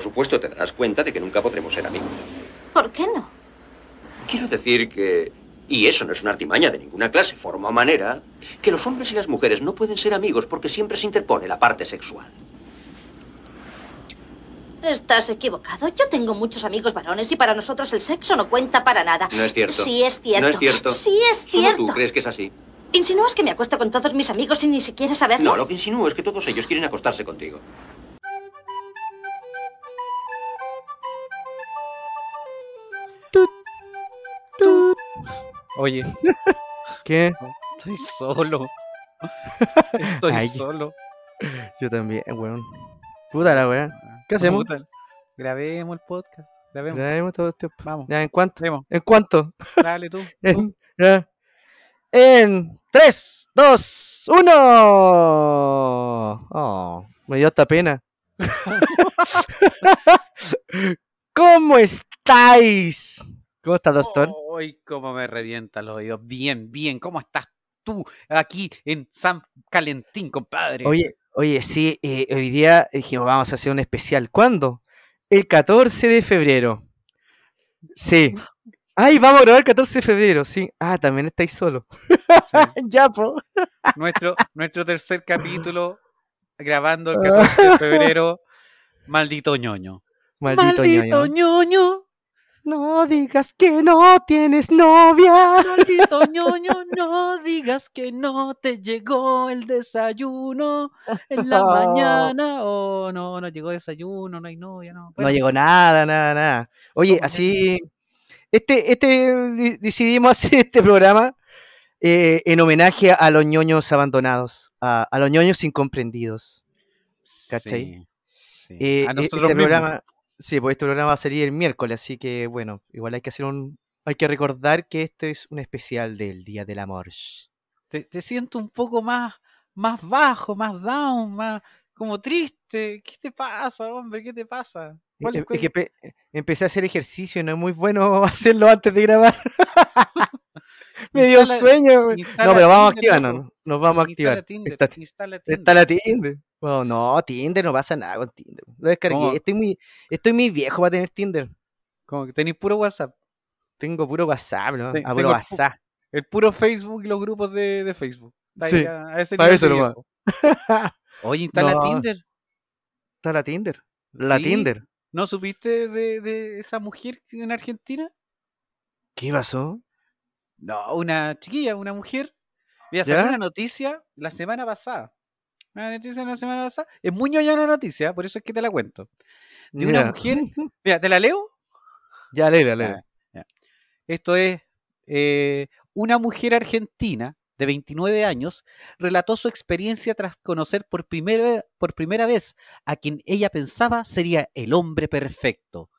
por supuesto te darás cuenta de que nunca podremos ser amigos. ¿Por qué no? Quiero decir que, y eso no es una artimaña de ninguna clase, forma o manera, que los hombres y las mujeres no pueden ser amigos porque siempre se interpone la parte sexual. Estás equivocado. Yo tengo muchos amigos varones y para nosotros el sexo no cuenta para nada. No es cierto. Sí es cierto. No es cierto. Sí es Solo cierto. tú crees que es así. ¿Insinúas que me acuesto con todos mis amigos sin ni siquiera saberlo? No, lo que insinúo es que todos ellos quieren acostarse contigo. Oye, ¿Qué? estoy solo. Estoy Ay. solo. Yo también, weón. Puta la weá. ¿Qué hacemos? Puta, Grabemos el podcast. Grabemos. Grabemos todo el tiempo. Vamos. Ya, ¿en cuánto? Grabemos. ¿En cuánto? Dale tú. En, ya. en 3, 2, 1. Oh, me dio hasta pena. ¿Cómo estáis? ¿Cómo está, doctor? Ay, cómo me revienta los oídos. Bien, bien. ¿Cómo estás tú aquí en San Calentín, compadre? Oye, oye, sí, eh, hoy día dijimos, vamos a hacer un especial. ¿Cuándo? El 14 de febrero. Sí. Ay, vamos a grabar el 14 de febrero, sí. Ah, también estáis solo. ya, po. nuestro, nuestro tercer capítulo grabando el 14 de febrero. Maldito ñoño. Maldito, ñoño. ñoño. No digas que no tienes novia. Maldito ñoño, no digas que no te llegó el desayuno en la Oh. mañana. Oh, no, no llegó desayuno, no hay novia, no. No llegó nada, nada, nada. Oye, ¿Cómo así, este, este, di- decidimos hacer este programa eh, en homenaje a los ñoños abandonados, a, a los ñoños incomprendidos. ¿cachai? sí, sí. Eh, a e- nosotros este mismos. programa, sí, pues este programa va a salir el miércoles, así que bueno, igual hay que hacer un, hay que recordar que este es un especial del Día del Amor. te, te siento un poco más, más bajo, más down, más como triste. ¿Qué te pasa, hombre? ¿Qué te pasa? Eh, ¿Cuál- eh, cuál- Es que pe- empecé a hacer ejercicio y no es muy bueno hacerlo antes de grabar. Me dio Instala- sueño. No, pero vamos a activarnos. loco. Nos vamos a activar. Tinder, Está- instala Tinder. Está la Tinder. Bueno, no, Tinder no pasa nada con Tinder. Lo descargué. ¿Cómo? Estoy muy, estoy muy viejo para tener Tinder. Como que tenéis puro WhatsApp. Tengo puro WhatsApp, ¿no? Ah, puro WhatsApp. El puro Facebook y los grupos de, de Facebook. Sí, ya a ese pa' nivel eso nomás. Oye, instala No. Tinder. Está la Tinder. La Sí. Tinder. ¿No supiste de, de esa mujer en Argentina? ¿Qué pasó? No, una chiquilla, una mujer. Mira, salió ¿Ya? una noticia la semana pasada. Una noticia la semana pasada. Es muy ñoña la noticia, por eso es que te la cuento. De una Ya. mujer. Mira, ¿te la leo? Ya, léela, léela. Ah, Esto es, eh, una mujer argentina de 29 años relató su experiencia tras conocer por primera, por primera vez a quien ella pensaba sería el hombre perfecto.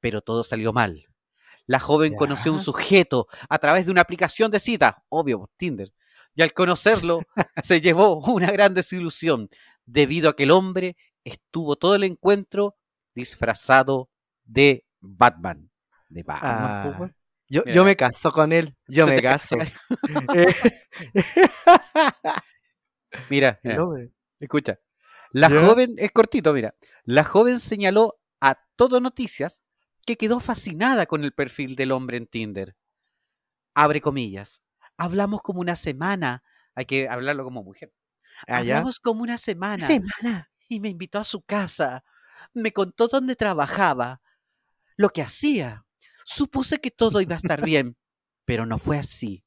Pero todo salió mal. La joven conoció a un sujeto a través de una aplicación de cita, obvio, por Tinder, y al conocerlo se llevó una gran desilusión debido a que el hombre estuvo todo el encuentro disfrazado de Batman. De Batman, po, Ah. Yo, Mira. yo me caso con él. Yo me caso. Mira, mira, no, güey. escucha. La ¿Ya? joven, es cortito, mira. La joven señaló a Todo Noticias que quedó fascinada con el perfil del hombre en Tinder. Abre comillas. Hablamos como una semana. Hay que hablarlo como mujer. Ah. Hablamos como una semana. Semana. y me invitó a su casa. Me contó dónde trabajaba, lo que hacía. Supuse que todo iba a estar bien, pero no fue así.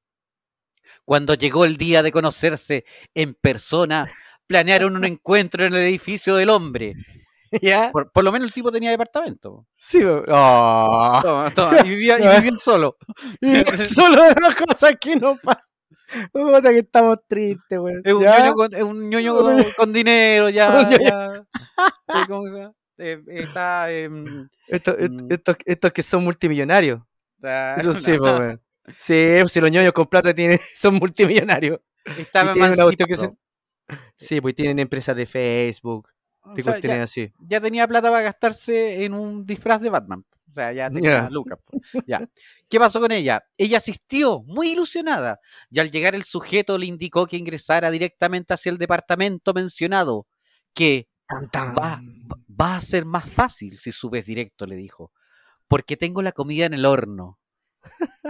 Cuando llegó el día de conocerse en persona, planearon un encuentro en el edificio del hombre. ¿Ya? Por, por lo menos el tipo tenía departamento. Sí. Oh. Toma, toma, y vivía, y vivía solo. Y Solo de las cosas que no pasan. Puta que estamos tristes, güey. Es un ¿Ya? ñoño, con, es un ñoño con, con dinero, ya. Un ñoño. ya. Sí, ¿cómo se llama? Eh, está. em, Estos, est- Mm. estos, estos que son multimillonarios. está- Eso sí, pues. Sí, pues, si los ñoños con plata tienen, son multimillonarios. Estaba. Sí, pues tienen empresas de Facebook, O sea, ya, así. ya tenía plata para gastarse en un disfraz de Batman. O sea, ya tenía lucas. Ya. ¿Qué pasó con ella? Ella asistió, muy ilusionada, y al llegar el sujeto le indicó que ingresara directamente hacia el departamento mencionado, que Tan, tan. Va, va a ser más fácil si subes directo, le dijo, porque tengo la comida en el horno.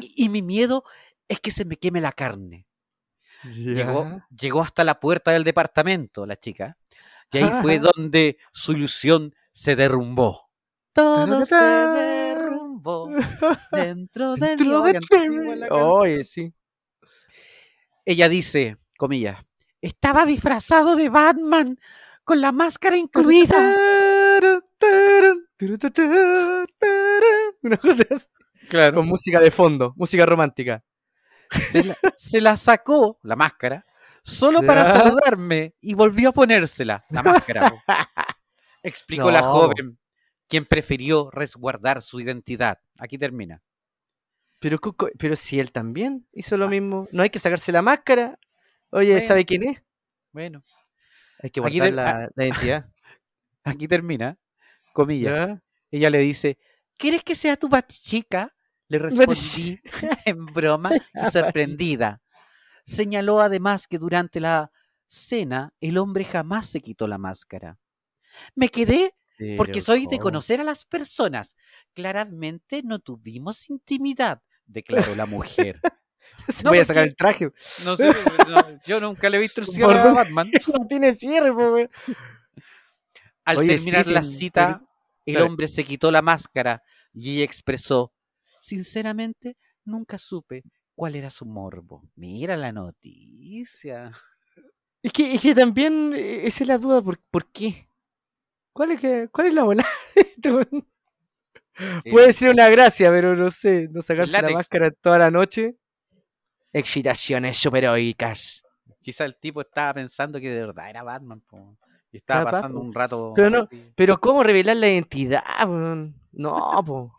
Y, y mi miedo es que se me queme la carne. Llegó, hasta la puerta del departamento, la chica, y ahí fue donde su ilusión se derrumbó. Todo se derrumbó dentro de mí. Dentro Oye, de. Oye, sí. Ella dice, comillas, estaba disfrazado de Batman con la máscara incluida. Una cosa así. Con música de fondo, música romántica. Se la, se la sacó, la máscara, solo para Ya. saludarme y volvió a ponérsela, la máscara. Explicó la joven, quien prefirió resguardar su identidad. Aquí termina. Pero, pero si él también hizo lo mismo, no hay que sacarse la máscara. Oye, Bueno. ¿sabe quién es? Bueno, Hay que guardar la, la identidad. aquí termina, comillas. ¿Ya? Ella le dice, ¿quieres que sea tu batichica? Le respondí en broma y sorprendida. Señaló además que durante la cena el hombre jamás se quitó la máscara. Me quedé porque soy de conocer a las personas. Claramente no tuvimos intimidad, declaró la mujer. No, voy a sacar el traje. No sé, no, yo nunca le he visto el cierre a Batman. No tiene cierre, güey. Al Oye, sí, terminar la cita, pero- el hombre se quitó la máscara y ella expresó, sinceramente, nunca supe cuál era su morbo. Mira la noticia. Es que, es que también eh, esa es la duda, ¿por, por qué? ¿Cuál es, que- cuál es la bola? Puede ser una gracia, pero no sé, no sacarse la máscara toda la noche. Excitaciones superheroicas. Quizá el tipo estaba pensando que de verdad era Batman. po, y estaba pasando un rato. Pero no- así. Pero ¿cómo revelar la identidad? No, po.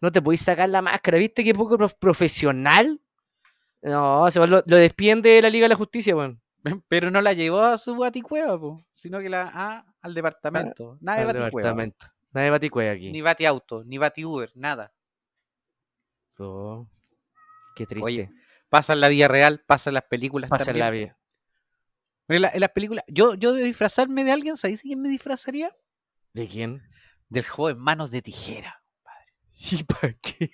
No te podéis sacar la máscara. ¿Viste qué poco prof- profesional? No, se va- lo, lo despiden de la Liga de la Justicia, weón. Pero no la llevó a su baticueva, po, sino que la ah, al departamento. Nada de baticueva. departamento. Nadie baticueva aquí. Ni batiauto, ni bati Uber, nada. Oh, qué triste. Oye, Pasa en la vida real, pasa en las películas Pasa en la vida. En, la- en las películas, yo, yo de disfrazarme de alguien, ¿sabéis de quién me disfrazaría? ¿De quién? Del joven Manos de Tijera. ¿Y para qué?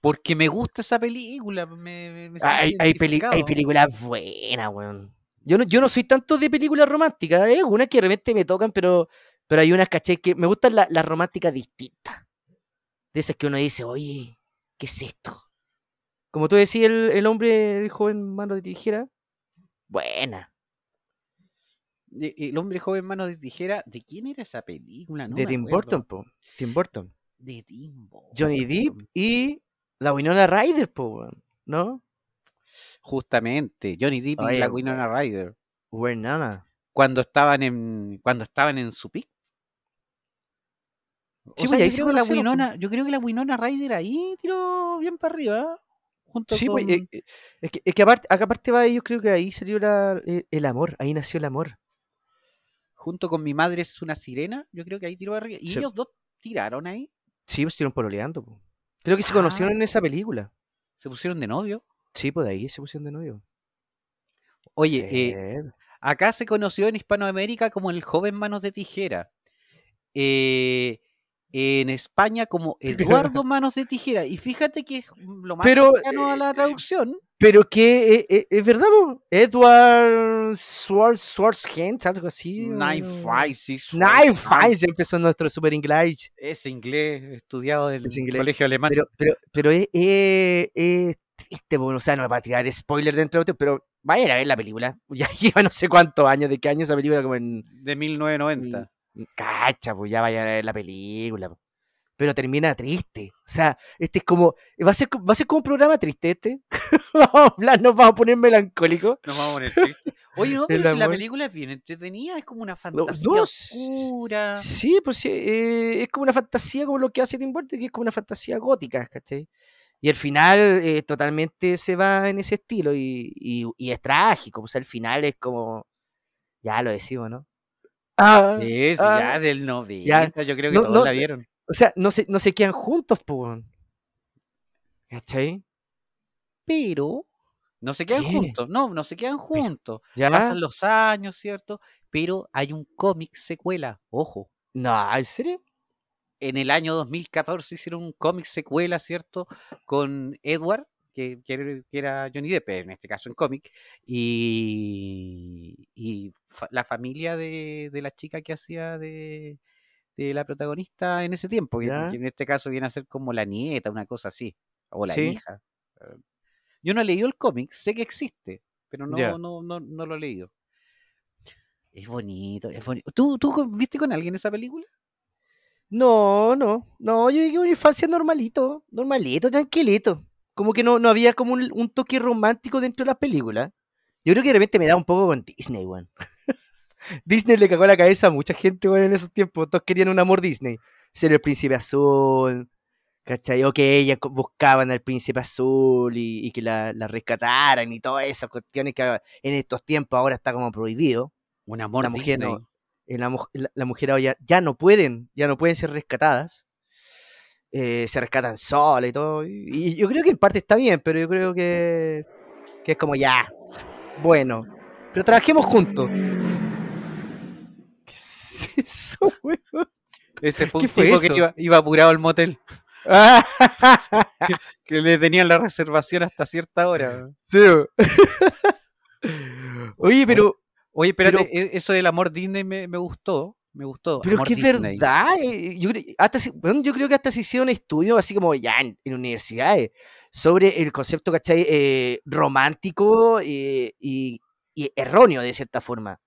Porque me gusta esa película. Me, me- Hay, hay, hay películas buenas, weón. Yo no, yo no soy tanto de películas románticas. Hay algunas que de repente me tocan, pero, pero hay unas, caché, que me gustan la- las románticas distintas. De esas que uno dice, oye, ¿qué es esto? Como tú decías, el, el hombre, el joven mano de tijera. Buena. El hombre joven Manos de Tijera, ¿de quién era esa película? No de Tim acuerdo. Burton, po. Tim Burton. De Tim Johnny Depp Burton. y la Winona Ryder, po. ¿No? Justamente, Johnny Depp y la. Winona Ryder. Winona. Cuando estaban en cuando estaban en su pick. O Sí, sea, pues, ahí yo, se creo que la. Winona, yo creo que la Winona Ryder ahí tiró bien para arriba. Junto Sí, con... pues, eh, eh, es que, es que aparte, acá aparte va, yo creo que ahí salió la- eh, el amor, ahí nació el amor. junto con mi madre es una sirena, yo creo que ahí tiró arriba. Y Sí. ellos dos tiraron ahí, Sí, pues estuvieron pololeando. po. Creo que se conocieron en Ah. esa película. se pusieron de novio. Sí, pues de ahí se pusieron de novio. Oye, eh, acá se conoció en Hispanoamérica como el joven Manos de Tijera. Eh, en España como Eduardo Manos de Tijera. Y fíjate que es lo más Pero, cercano a la traducción. Pero que eh, eh, es verdad, po? Edward Schwartz, Schwarzkent, algo así. Knife o- Fight, sí, se empezó nuestro super inglés. Ese inglés estudiado del inglés. colegio alemán. Pero, pero, pero es, es- es triste, po, o sea, no va a tirar spoiler dentro de otro, pero vayan a ver la película. Ya lleva no sé cuántos años, de qué año esa película, como en de 1990. Cacha, pues ya vayan a ver la película. po. Pero termina triste. O sea, este es como. Va a ser, va a ser como un programa triste este. vamos a hablar, nos vamos a poner melancólicos. Nos vamos a poner tristes. Oye, no, pero El si la película es bien entretenida, es como una fantasía no, oscura. Sí, pues sí, eh, es como una fantasía como lo que hace Tim Burton, que es como una fantasía gótica, ¿cachai? Y al final eh, totalmente se va en ese estilo y, y- y es trágico. Pues al final es como. Ya lo decimos, ¿no? Ah, Es ah. ya del 90, yo creo que No, todos no, la vieron. O sea, no se, no se quedan juntos, pues. ¿Cachai? Pero no se quedan ¿Qué? juntos, no, no se quedan juntos. Ya. Pasan los años, ¿cierto? pero hay un cómic secuela, ojo. No, ¿en serio? En el año 2014 hicieron un cómic secuela, ¿cierto? Con Edward, que, que era- Johnny Depp, en este caso en cómic, y, y fa- la familia de, de la chica que hacía de, de la protagonista en ese tiempo, que, en este caso viene a ser como la nieta, una cosa así, o la Sí. hija. Eh, Yo no he leído el cómic, sé que existe, pero no, no, no, no lo he leído. Es bonito, es bonito. ¿Tú, tú viste con alguien esa película? No, no, no, yo viví una infancia normalito, normalito, tranquilito. Como que no, no había como un, un toque romántico dentro de las películas. Yo creo que de repente me da un poco con Disney, weón. Disney le cagó la cabeza a mucha gente, weón, en esos tiempos. Todos querían un amor Disney. Ser el príncipe azul, ¿cachai? O que ellas buscaban al príncipe azul y, y que la, la rescataran y todas esas cuestiones que en estos tiempos ahora está como prohibido. Un amor La mujer Disney. no- la, muj- la- la mujer ahora ya, ya no pueden, ya no pueden ser rescatadas. Eh, se rescatan solas y todo. Y, yo creo que en parte está bien, pero yo creo que, que es como ya. Bueno, pero trabajemos juntos. ¿Qué es eso, weón? Ese fue ¿Qué un fue tipo que eso? iba, iba apurado al motel, que le tenían la reservación hasta cierta hora. sí. Oye, pero, Oye, espérate, Pero- e- eso del amor Disney me, me gustó, me gustó. pero es amor que es Disney. verdad. eh, Yo, hasta, yo creo que hasta se hicieron estudios así como ya en, en universidades sobre el concepto, ¿cachai? Eh, romántico eh, y, y erróneo de cierta forma.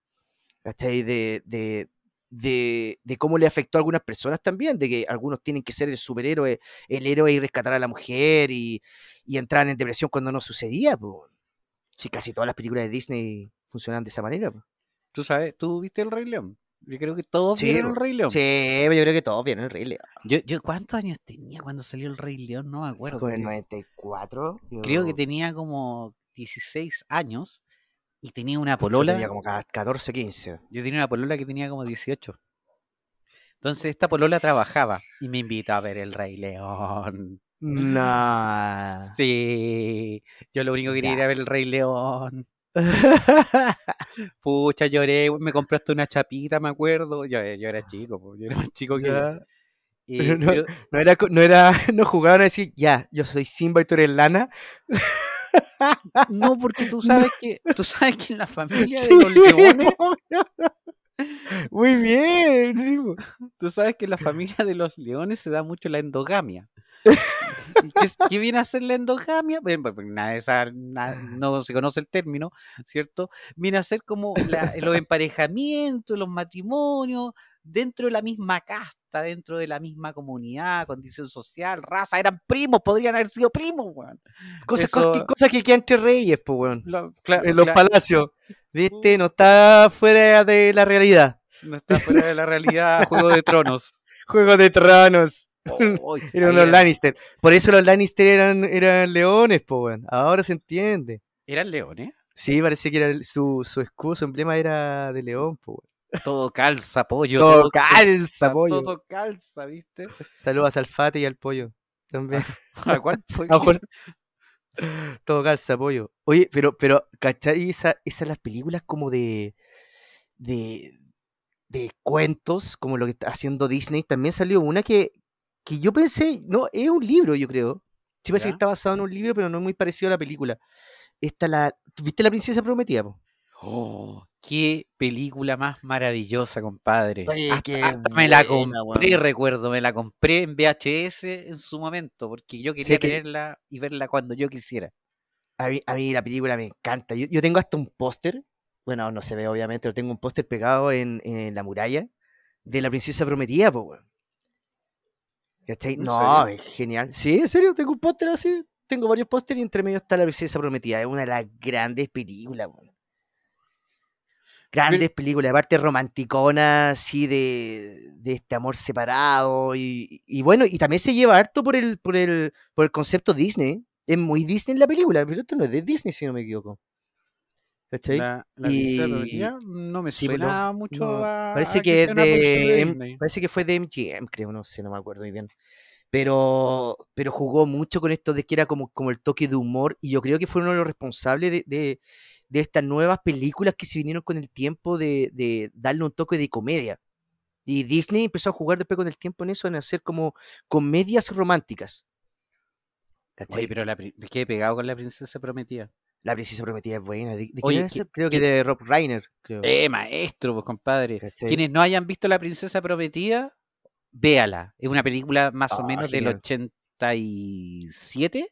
¿Cachai? De, de, de, de cómo le afectó a algunas personas también, de que algunos tienen que ser el superhéroe, el héroe y rescatar a la mujer y, y entrar en depresión cuando no sucedía. po. Sí, casi todas las películas de Disney funcionan de esa manera. ¿Tú sabes? ¿Tú viste El Rey León? Yo creo que todos Sí, vieron El. Rey León. Sí, yo creo que todos vieron el Rey León. Yo, yo, ¿cuántos años tenía cuando salió El Rey León? No me acuerdo. Con el creo- 94. Creo que yo- tenía como 16 años y tenía una yo polola. tenía como ca- 14, 15. Yo tenía una polola que tenía como 18. Entonces esta polola trabajaba y me invitó a ver El Rey León. No. Sí, yo lo único que quería Ya. era ver El Rey León. Pucha, lloré, me compraste una chapita, me acuerdo. Yo, yo era chico, po, yo era más chico que. Y- Pero no- pero- No era, no era, no jugaban a decir, ya, yo soy Simba y tú eres Lana. no, porque tú sabes que, tú sabes que en la familia Sí, de los leones. Muy bien, sí, tú sabes que en la familia de los leones se da mucho la endogamia. ¿Y ¿Qué, qué viene a ser la endogamia? Bueno, pues, nada, esa- no se conoce el término, ¿cierto? Viene a ser como la- los emparejamientos, los matrimonios, dentro de la misma casta, dentro de la misma comunidad, condición social, raza, eran primos, podrían haber sido primos, weón. Cosas, Eso- cosas que quedan entre reyes, pues, weón. Lo- En los palacios. ¿Viste? No está fuera de la realidad. no está fuera de la realidad, Juego de Tronos. Juego de Tronos. Uy, Eran los Lannister. Por eso los Lannister eran, eran leones, pues, weón. Ahora se entiende. Eran leones. Sí, parece que era su, su escudo, su emblema era de león, weón. Todo calza, pollo. Todo calza, pollo. Todo calza, ¿viste? Saludos al Fate y al pollo. También. ¿A cuál fue? Todo calza, pollo. Oye, pero, pero, ¿cachai? Esa, esas las películas como de, de, de cuentos, como lo que está haciendo Disney, también salió una que, que yo pensé, no, es un libro, yo creo. Sí parece ¿Ya? que está basado en un libro, pero no es muy parecido a la película. Esta la, ¿viste La Princesa Prometida? po? Oh, qué película más maravillosa, compadre. Oye, hasta, qué hasta me la buena, compré, recuerdo, me la compré en VHS en su momento, porque yo quería Sí, que- y verla cuando yo quisiera. A mí, a mí la película me encanta. Yo, yo tengo hasta un póster, bueno, no se ve obviamente, pero tengo un póster pegado en, en la muralla de la princesa prometida, pues, weón. ¿Cachai? ¿En No, es genial. Sí, en serio, tengo un póster así. Tengo varios pósteres y entre medio está la princesa prometida. Es una de las grandes películas. Grandes películas, aparte romanticona, así de, de este amor separado. Y, y bueno, y también se lleva harto por el, por el, por el concepto Disney. Es muy Disney la película, pero esto no es de Disney, si no me equivoco. ¿Cachai? La, la Y- no me Sí, pues, suena no, mucho no. a. Parece a que es de, M- parece que fue de MGM, creo, no sé, no me acuerdo muy bien. Pero, pero jugó mucho con esto de que era como, como el toque de humor, y yo creo que fue uno de los responsables de, de, de estas nuevas películas que se vinieron con el tiempo de, de darle un toque de comedia. Y Disney empezó a jugar después con el tiempo en eso, en hacer como comedias románticas. Oye, pero la, me quedé pegado con la princesa prometida. La princesa prometida es buena. ¿De, de quién Oye, ¿qué- esa? Creo que de Rob Reiner. Creo. Eh, maestro, pues compadre. ¿cachai? Quienes no hayan visto La Princesa Prometida, véala. Es una película más o Ah, menos genial. del 87,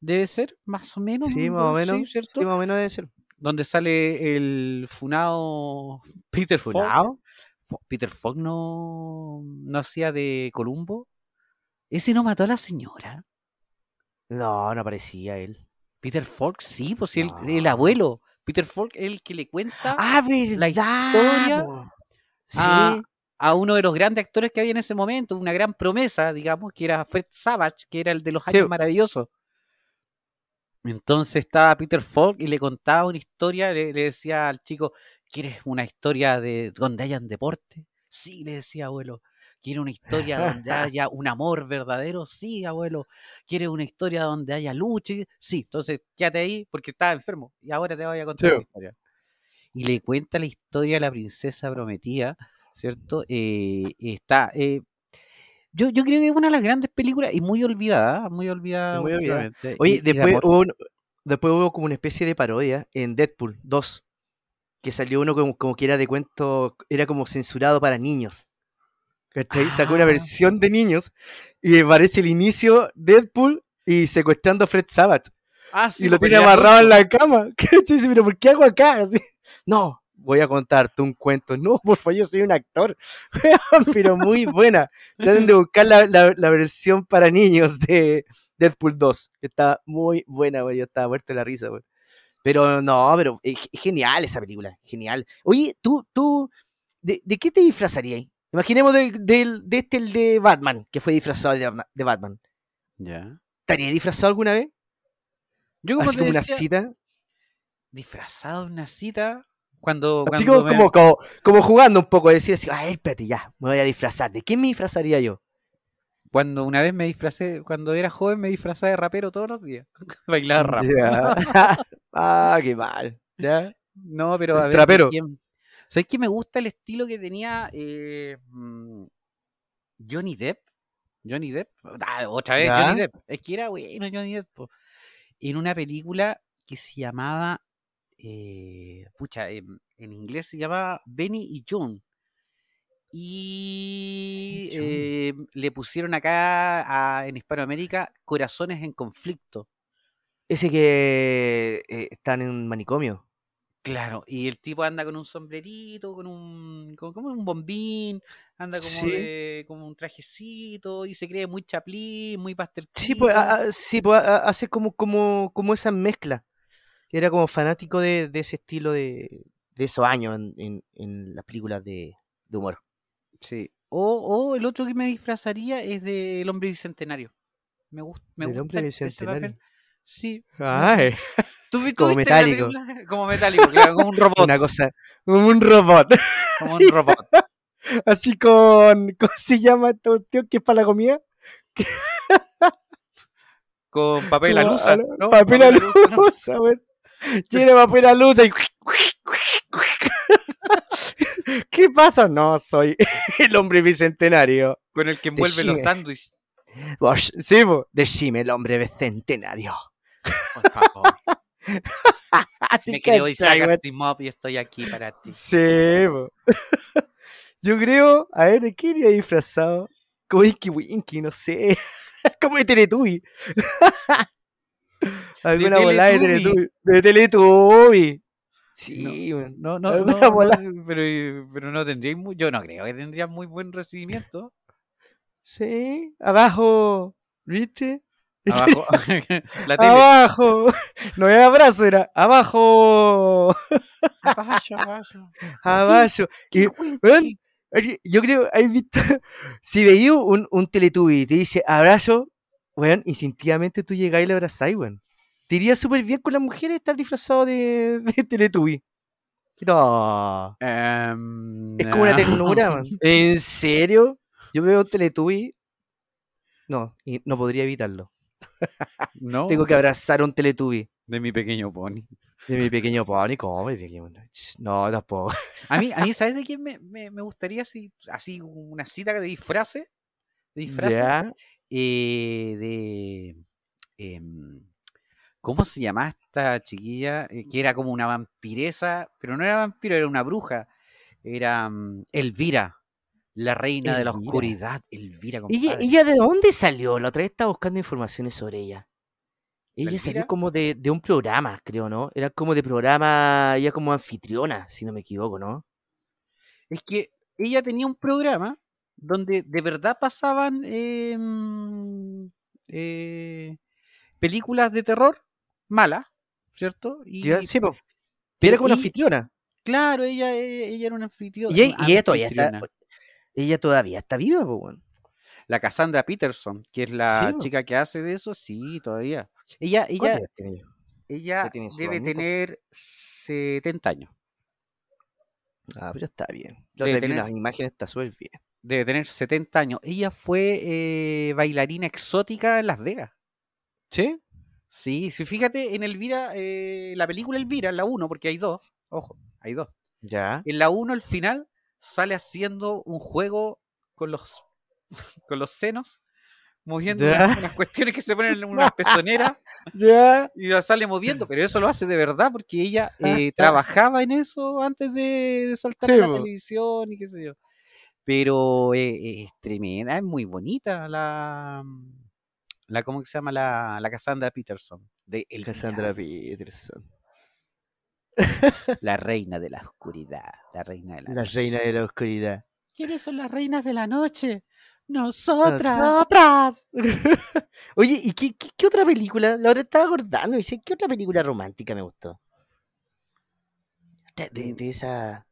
debe ser, más o menos. Sí, más o Sí, menos. ¿cierto? Sí, más o menos debe ser. Donde sale el funado Peter. ¿Funao? Peter Falk no, no hacía de Columbo. Ese no mató a la señora. No, no parecía él. Peter Falk, sí, pues sí, el, el No. abuelo. Peter Falk es el que le cuenta Ah, verdad. historia a- Sí. a uno de los grandes actores que había en ese momento, una gran promesa, digamos, que era Fred Savage, que era el de los Sí. años maravillosos. Entonces estaba Peter Falk y le contaba una historia, le, le decía al chico, ¿quieres una historia de donde hayan deporte? Sí, le decía abuelo. ¿Quieres una historia donde haya un amor verdadero? Sí, abuelo. ¿Quieres una historia donde haya lucha? Sí, entonces quédate ahí porque estaba enfermo y ahora te voy a contar Sí. la historia. Y le cuenta la historia de la princesa prometida, ¿cierto? Eh, está. eh, yo, yo creo que es una de las grandes películas y muy olvidada, muy olvidada. Muy olvidada. Oye, y- después hubo, un- después hubo como una especie de parodia en Deadpool 2. Que salió uno como, como que era de cuento, era como censurado para niños. ¿Cachai? Sacó una Ah. versión de niños y aparece el inicio Deadpool y secuestrando a Fred Savage. Ah, sí, y lo tiene amarrado en la cama. ¿Cachai? Dice, pero ¿por qué hago acá? Así, no, voy a contarte un cuento. No, por favor, yo soy un actor. pero muy buena. Traten de buscar la, la- la versión para niños de Deadpool 2. que Está muy buena, güey. Yo estaba muerto de la risa, güey. Pero no, pero es es genial esa película. Genial. Oye, tú, tú, ¿de, de qué te disfrazarías? Imaginemos de, del- de este, el de Batman, que fue disfrazado de, Batman- de Batman. Ya. ¿Estarías disfrazado alguna vez? Yo como Así como una decía, cita. disfrazado en una cita, cuando, Así cuando como, me- como, como, jugando un poco, decir así, ay, espérate, ya, me voy a disfrazar. ¿De quién me disfrazaría yo? cuando una vez me disfracé, cuando era joven me disfrazaba de rapero todos los días. Bailaba rap. Ya. ah, qué mal. ¿Ya? No, pero a ver, trapero. ¿de quién? ¿Sabes que me gusta el estilo que tenía eh, mm, Johnny Depp? Johnny Depp, ah, otra vez ¿Ya? Johnny Depp. Es que era bueno Johnny Depp. po. En una película que se llamaba, eh, pucha, en, en inglés se llamaba Benny y John. Y eh, le pusieron acá a- en Hispanoamérica Corazones en Conflicto. Ese que eh, están en un manicomio. Claro, y el tipo anda con un sombrerito, con un, con, como un bombín, anda como Sí. de, como un trajecito y se cree muy Chaplin, muy Buster Sí, pues, a- sí, pues, a- hace como, como, como esa mezcla. Era como fanático de, de ese estilo de, de esos años en, en, en las películas de, de humor. Sí. O, o el otro que me disfrazaría es del hombre bicentenario. Me, gust- me gusta hombre el- ese bicentenario. papel. Sí. Ay, ¿Tú, Como viste metálico. película? Como metálico, claro, como un robot. una cosa, como un robot. Como un robot. Así con, ¿cómo se llama esta cuestión que es para la comida? Con papel Como alusa. a la- ¿no? Papel alusa, güey. Tiene papel alusa y... ¿Qué pasa? No, soy el hombre bicentenario. Con el que envuelve los sándwiches. Sí, decime el hombre bicentenario. Por favor. ¿Te Me creo Isaac? Asimov y estoy aquí para ti. Sí. Yo creo, a ver, ¿de qué iría disfrazado? Como Inky Winky, no sé. Como de Teletubby. Alguna volada de Teletubby. De Teletubby. Sí. No, no, no, pero, pero no tendría muy, yo no creo que tendría muy buen recibimiento. Sí, abajo, ¿viste? Abajo, la tele. Abajo. No era abrazo, era abajo. Abajo, abajo. Abajo. Y, yo creo, ¿has visto? Si veía un, un Teletubby y te dice abrazo, weón, instintivamente tú llegás y le abrazás, weón. Te iría súper bien con las mujeres estar disfrazado de, de Teletubby. No. Em, Es como una no. ternura, man. ¿En serio? Yo veo Teletubby. No, y no podría evitarlo. No, Tengo que abrazar un Teletubby. de mi pequeño pony. De mi pequeño pony, ¿cómo? Mi pequeño- No, tampoco. A mí, a mí ¿sabes de quién me, me, me gustaría así, así una cita de disfraces? De disfraces. Eh, de. em, ¿Cómo se llama esta chiquilla? Eh, que era como una vampiresa, pero no era vampiro, era una bruja. Era mm, Elvira, la reina de la oscuridad. Elvira, ¿Ella, compadre. ¿Ella de dónde salió? La otra vez estaba buscando informaciones sobre ella. ¿La Ella salió como de, de un programa, creo, ¿no? Era como de programa, ella como anfitriona, si no me equivoco, ¿no? Es que ella tenía un programa donde de verdad pasaban em, eh, películas de terror malas, ¿cierto? Y Ya, sí, po. Pero era como una anfitriona. claro, ella, ella, ella era una anfitriona. Y, y ella todavía está. Ella todavía está viva, weón. La Cassandra Peterson, que es la Sí, chica que hace de eso, sí, todavía. Ella, ¿Cuántos ella, tiene ella? debe tener 70 años. Ah, pero está bien. Yo Debe tener- unas imágenes, está súper bien. Debe tener 70 años. Ella fue eh, bailarina exótica en Las Vegas. ¿Sí? Sí, sí, fíjate en Elvira, eh, la película Elvira, la 1, porque hay dos, ojo, hay dos. Ya. En la 1, al final, sale haciendo un juego con los, con los senos, moviendo Ya. unas, unas cuestiones que se ponen en una pezonera y la sale moviendo, pero eso lo hace de verdad porque ella eh, trabajaba en eso antes de, de saltar Sí, a la televisión y qué sé yo. Pero eh, es tremenda, es muy bonita la, la ¿cómo se llama? La, la Cassandra Peterson, de Elvira, Cassandra Peterson. La reina de la oscuridad, la reina de la, La noche. reina de la oscuridad. ¿Quiénes son las reinas de la noche? Nosotras. ¡Nosotras! Oye, ¿y qué, qué, qué otra película? La otra estaba acordando. y Dice, ¿qué otra película romántica me gustó? De, de- esa.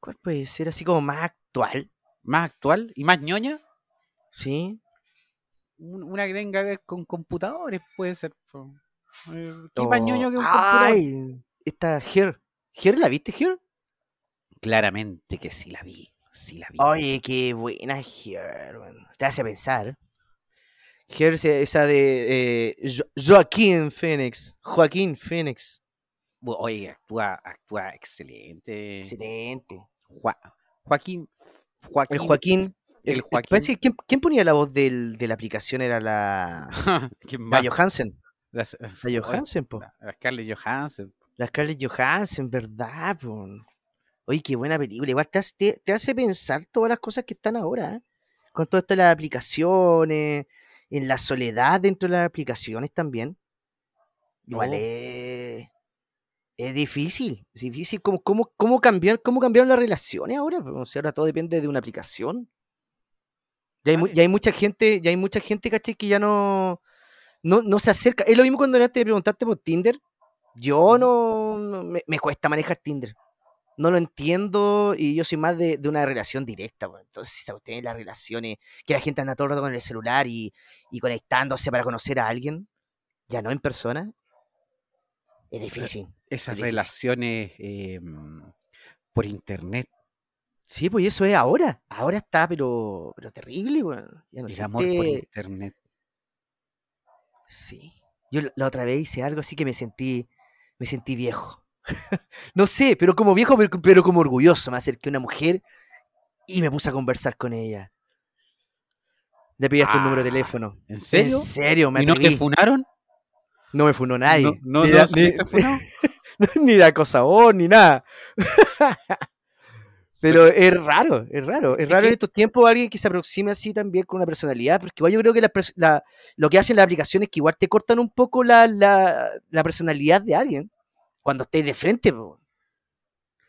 ¿Cuál puede ser? Así como más actual. Más actual y más ñoña, ¿Sí? un- una que tenga que ver con computadores, puede ser. Eh, ¿Qué más ñoño que un computador? Esta Her. ¿Her la viste, Her? Claramente que sí la vi, sí la vi. Oye, qué buena Her. Te hace pensar. Her, esa de eh, Jo- Joaquín Phoenix. Joaquín Phoenix. Oye, actúa, actúa excelente. Excelente. Joa- Joaquín, Joaquín, El Joaquín. el Joaquín. parece ¿quién, quién ponía la voz del- de la aplicación? Era la, ¿Quién la? Johansen. La, La Johansen, po. la- Scarlett Johansson. La Scarlett Johansson, ¿verdad? po? Oye, qué buena película. Igual te hace, te, te hace pensar todas las cosas que están ahora. ¿eh? Con todo esto de las aplicaciones, en la soledad dentro de las aplicaciones también. Igual es, es difícil. Es difícil. ¿Cómo, cómo, cómo, cambiar, ¿Cómo cambiaron las relaciones ahora? O sea, ahora todo depende de una aplicación. Ya hay, Vale. ya hay mucha gente, ya hay mucha gente, ¿cachai? Que ya no, no, no se acerca. Es lo mismo cuando antes me preguntaste por Tinder. Yo no, me, me cuesta manejar Tinder. No lo entiendo y yo soy más de, de una relación directa. Entonces, si ustedes las relaciones, que la gente anda todo el rato con el celular y, y conectándose para conocer a alguien, ya no en persona, es difícil. Esas difícil. relaciones eh, por internet. Sí, pues eso es ahora. Ahora está, pero, pero terrible. Ya no el amor por te- internet. Sí. Yo la otra vez hice algo así que me sentí, me sentí viejo. no sé, pero como viejo, pero, pero como orgulloso. Me acerqué a una mujer y me puse a conversar con ella. Le pedí hasta un número de Ah, teléfono. ¿En serio? En serio, me ¿Y no te funaron? No me funó nadie. No, no, ni, no la- ni- funado. ni de acosador, ni nada. Pero es raro, es raro. Es raro en estos tiempos alguien que se aproxime así también con una personalidad, porque igual yo creo que la pers- la- lo que hacen las aplicaciones es que igual te cortan un poco la, la- la personalidad de alguien cuando estés de frente. po.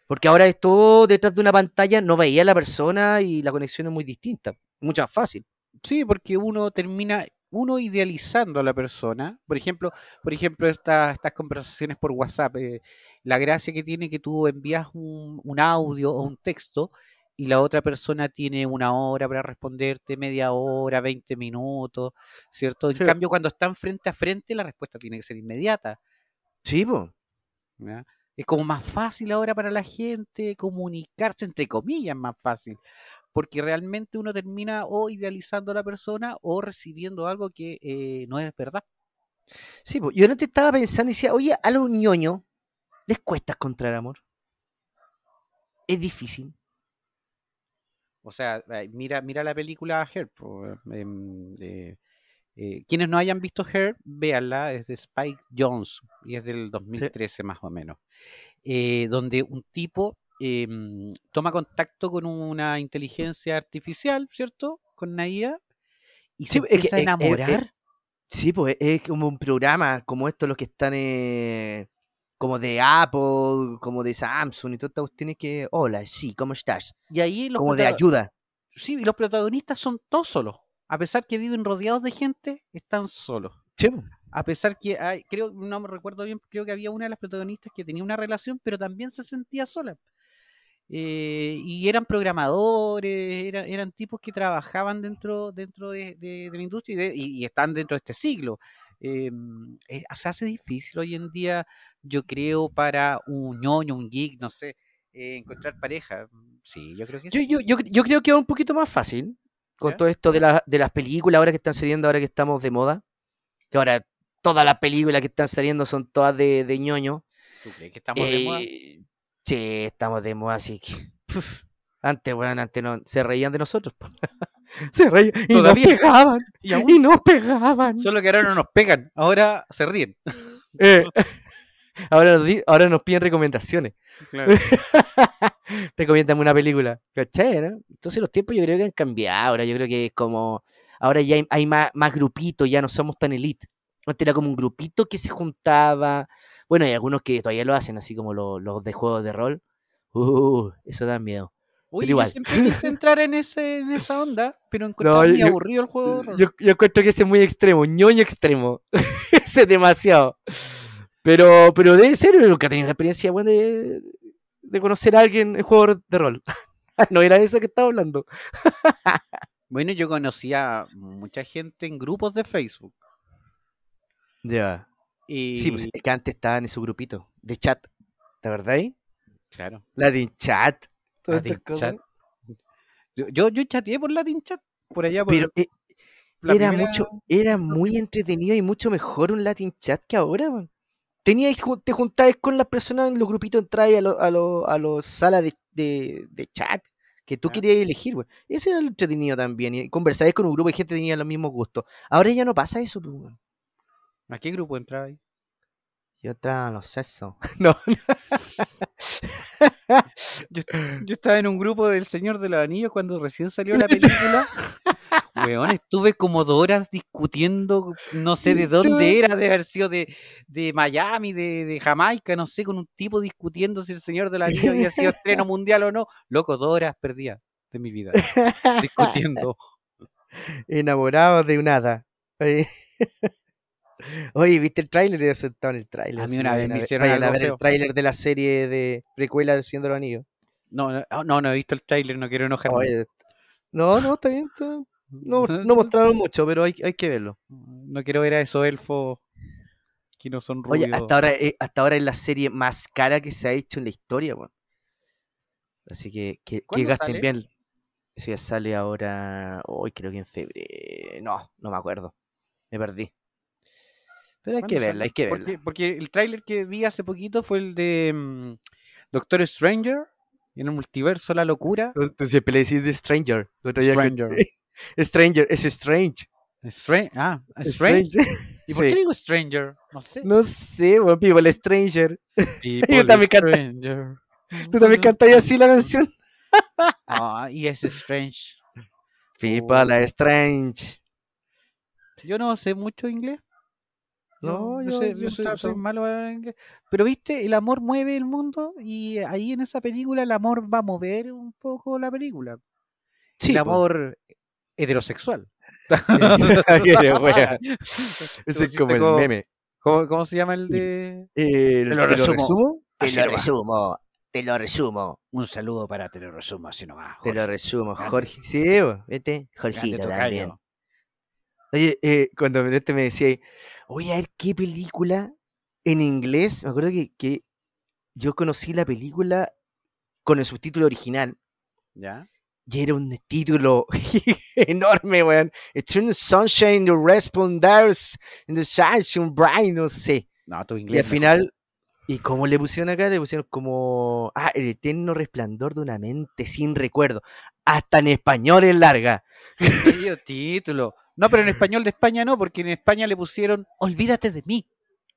Porque ahora es todo detrás de una pantalla, no veía a la persona y la conexión es muy distinta, mucho más fácil. Sí, porque uno termina, uno idealizando a la persona. Por ejemplo, por ejemplo, esta- estas conversaciones por WhatsApp, eh, la gracia que tiene que tú envías un, un audio o un texto y la otra persona tiene una hora para responderte, media hora, 20 minutos, ¿cierto? En Sí. cambio, cuando están frente a frente, la respuesta tiene que ser inmediata. Sí, po. ¿ya? Es como más fácil ahora para la gente comunicarse, entre comillas, más fácil, porque realmente uno termina o idealizando a la persona o recibiendo algo que eh, no es verdad. Sí, po. Yo antes estaba pensando y decía, oye, a los ñoños les cuesta encontrar amor. Es difícil. O sea, eh, mira, mira la película Her. em, de- eh, quienes no hayan visto Her, véanla, es de Spike Jones y es del 2013 más o menos. eh, donde un tipo em, toma contacto con una inteligencia artificial, ¿cierto? Con una IA y se Sí, es que- empieza a es- es- enamorar. Sí, pues es como un programa como estos los que están eh, como de Apple, como de Samsung y todas estas cuestiones que, hola, sí, ¿cómo estás? y ahí los Como de ayuda. Sí, y los protagonistas son todos solos. A pesar que viven rodeados de gente, están solos. Sí. A pesar que hay, creo, no me recuerdo bien, creo que había una de las protagonistas que tenía una relación, pero también se sentía sola. Eh, y eran programadores, era- eran tipos que trabajaban dentro, dentro de, de- de la industria y, de- y- y están dentro de este siglo. Eh, eh, se hace difícil hoy en día, yo creo, para un ñoño, un geek, no sé, eh, encontrar pareja. Sí, yo creo que Yo, sí. yo, yo, yo creo que es un poquito más fácil con todo esto de, la- de las películas ahora que están saliendo, ahora que estamos de moda. Que ahora todas las películas que están saliendo son todas de, de ñoño. ¿Tú crees que estamos de moda? Eh, sí, estamos de moda, así que. puf, antes, weón, antes no, se reían de nosotros. se reían. Y Todavía. nos pegaban. Y aún- Y nos pegaban. Solo que ahora no nos pegan, ahora se ríen. Eh, ahora, nos di- ahora nos piden recomendaciones. Recomiéndame una película. ¿Cachai? no? Entonces los tiempos yo creo que han cambiado. Ahora yo creo que es como. Ahora ya hay, hay más, más grupitos, ya no somos tan elite. Antes era como un grupito que se juntaba. Bueno, hay algunos que todavía lo hacen, así como los, los de juegos de rol. Uh, eso da miedo. Oye, igual. yo siempre quise entrar en, ese, en esa onda, pero encontraba No, muy yo- aburrido el juego. de rol. Yo, yo encuentro que ese es muy extremo, ñoño extremo. ese es demasiado. Pero, pero debe ser, yo nunca he tenido una experiencia buena de, de conocer a alguien en juegos de rol. no era eso que estaba hablando. Bueno, yo conocía mucha gente en grupos de Facebook. Ya. Y, Sí, pues es que antes estaban en su grupito de chat. ¿De verdad? claro. Latin chat. Todas Latin estas cosas. Chat. Yo, yo, yo chateé por Latin Chat, por allá por Pero eh, la era primera- mucho, era muy entretenido y mucho mejor un Latin chat que ahora, weón. Teníais, ju- te juntabas con las personas en los grupitos, entrabas a los a lo- a salas de, de- de chat que tú querías elegir, weón. Ese era lo entretenido también. Y conversabas con un grupo de gente que tenía los mismos gustos. Ahora ya no pasa eso, pues, weón. ¿A qué grupo entraba ahí? Yo entraba a los sesos. No, Yo, yo estaba en un grupo del Señor de los Anillos cuando recién salió la película. Weón, estuve como dos horas discutiendo, no sé de dónde era, de haber sido de, de Miami, de, de Jamaica, no sé, con un tipo discutiendo si el Señor de los Anillos había sido estreno mundial o no. Loco, dos horas perdidas de mi vida discutiendo. enamorado de un hada. Oye, ¿viste el tráiler? Yo sentado en el tráiler. A mí una vez me hicieron vayan a ver feo. el tráiler de la serie de precuela del Señor de los Anillos. No, no, oh, no, no he visto el tráiler, no quiero enojarme. Oye, no, no, está bien. está- No, no mostraron mucho, pero hay, hay que verlo. No quiero ver a esos elfos que no son rubios. Oye, hasta ahora, eh, hasta ahora es la serie más cara que se ha hecho en la historia, weón. Así que que, que ¿Cuándo gasten sale? bien. Si sale ahora, hoy creo que en febrero. No, no me acuerdo. Me perdí. Pero hay que ¿Cuándo verla, hay que verla. Porque, porque el tráiler que vi hace poquito fue el de mm, Doctor Stranger en el multiverso La Locura. Tú, siempre le decís de Stranger. Día que- Stranger. Stranger, es Strange. Stra- ah, Strange. ¿Y por Sí. qué digo Stranger? No sé. No sé, weón, People Stranger. People también canta- Stranger. Tú también cantas así la canción. Ah, y es Strange. People Strange. Yo no sé mucho inglés. No, yo, yo- sé- yo soy, soy malo en inglés. Pero viste, el amor mueve el mundo y ahí en esa película el amor va a mover un poco la película. Sí, el po. amor heterosexual. Ese es como el como- meme. ¿Cómo, cómo se llama el de...? Eh, Te lo resumo. Te lo resumo. te lo resumo. Un saludo para te lo resumo así nomás. Te lo resumo. Jorge. Sí. Grande Jorgito también. Oye, eh, cuando este me decía, oye, a ver qué película en inglés. Me acuerdo que, que yo conocí la película con el subtítulo original. ¿Ya? Y era un título enorme, weón. Eternal Sunshine, the Responders, in the Sunshine Bright, no sé. No, tu Y inglés. al final, ¿y cómo le pusieron acá? Le pusieron como, ah, el eterno resplandor de una mente sin recuerdo. Hasta en español es larga. Título. No, pero en español de España no, porque en España le pusieron Olvídate de mí.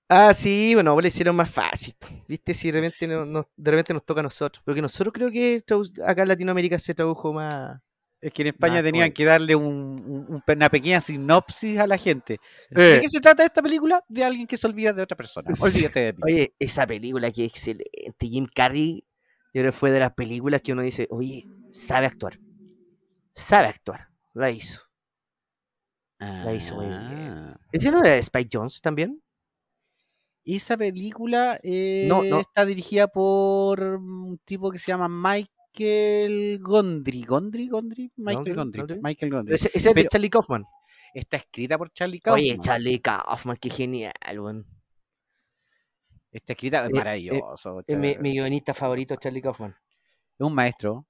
Ah, sí, bueno, le hicieron más fácil. po. ¿Viste? Si de repente, no- no- de repente nos toca a nosotros. Porque nosotros creo que acá en Latinoamérica se tradujo más. Es que en España Más tenían que darle un- un- un- una pequeña sinopsis a la gente. Eh. ¿De qué se trata esta película? De alguien que se olvida de otra persona. Olvídate de mí. Oye, esa película que es excelente. Jim Carrey, yo creo que fue de las películas que uno dice, oye, sabe actuar. Sabe actuar. La hizo. La hizo. Ah. ¿Ese no era de Spike Jones también? Esa película eh, No, no. está dirigida por un tipo que se llama Michael Gondry. ¿Gondry? ¿Gondry? Michael Gondry. Michael Gondry. Ese, ese es de Charlie Kaufman. Está escrita por Charlie Kaufman. Oye, Charlie Kaufman, qué genial, weón. Está escrita, es Eh, eh, maravilloso. Es mi, Char- mi guionista favorito, Charlie Kaufman. Es un maestro.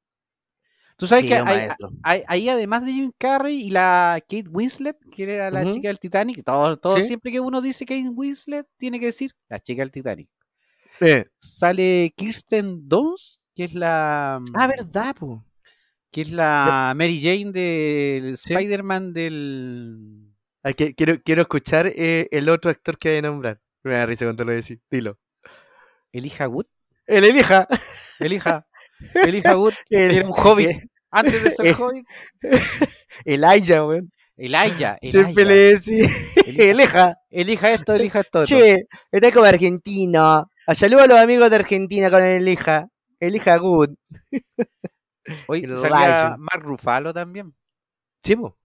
Tú sabes Sí, que hay- hay- ahí además de Jim Carrey y la Kate Winslet, que era la chica del Titanic, todo, todo Sí. siempre que uno dice Kate Winslet, tiene que decir la chica del Titanic. Eh. Sale Kirsten Dunst, que es la Ah, verdad, po. que es la Mary Jane del Sí. Spider-Man del que- quiero, quiero escuchar eh, el otro actor que voy a nombrar. Me da risa cuando lo decís. Dilo. Elijah Wood. El elija. Elijah, Elijah Wood, El- era un hobbit antes de ser eh, hobbit. Elijah, weón. Elijah, Siempre le decís. elija. Elija esto, elija esto. otro. Che, está como argentino. A saludo a los amigos de Argentina con el elija. Elija Good. Hoy el salía. Mark Ruffalo también. Sí, po.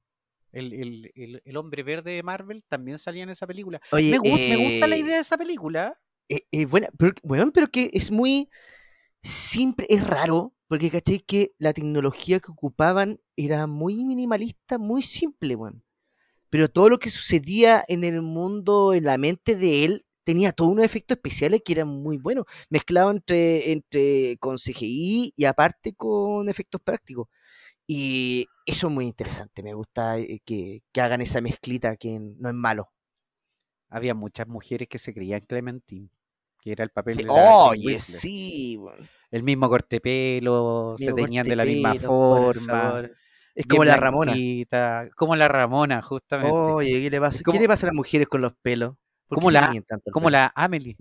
El, el- el- el hombre verde de Marvel también salía en esa película. Oye, me, gu- me gusta la eh, idea de esa película. eh, eh, buena, pero, weón, pero que es muy simple, es raro, porque caché que la tecnología que ocupaban era muy minimalista, muy simple, weón. Pero todo lo que sucedía en el mundo, en la mente de él, tenía todos unos efectos especiales que eran muy buenos, mezclado entre, entre con CGI y aparte con efectos prácticos. Y eso es muy interesante, me gusta eh, que, que hagan esa mezclita que no es malo. Había muchas mujeres que se creían Clementine, que era el papel Sí, de la Oye, sí. El mismo corte de pelo, se teñían de la misma forma. Es como la Ramona. Como la Ramona, justamente. Oye, ¿qué le pasa? como- ¿Qué le pasa a las mujeres con los pelos? ¿Por qué como la- como la Amelie.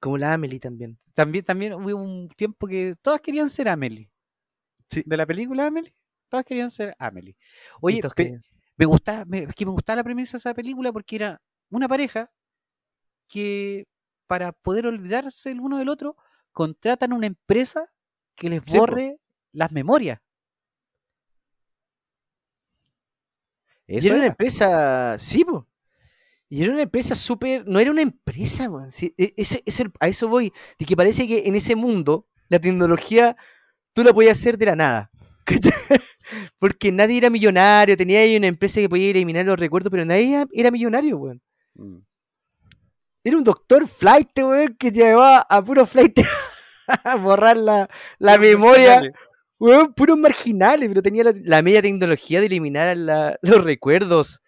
Como la Amelie también. También, también hubo un tiempo que todas querían ser Amelie. Sí. De la película Amelie, todas querían ser Amelie. Oye, pe- me gustaba, me, es que me gustaba la premisa de esa película porque era una pareja que para poder olvidarse el uno del otro contratan una empresa que les Sí, borre las memorias. Y Eso era una empresa, sí, po. Y era una empresa súper, no era una empresa, weón. sí, e- ese- ese- a eso voy, de que parece que en ese mundo la tecnología tú la podías hacer de la nada. Porque nadie era millonario, tenía ahí una empresa que podía eliminar los recuerdos, pero nadie era- era millonario, weón. Mm. Era un doctor flight, weón, que llevaba a puro flight a borrar la, la memoria. Weón, puros marginales, pero tenía la, la media tecnología de eliminar la- los recuerdos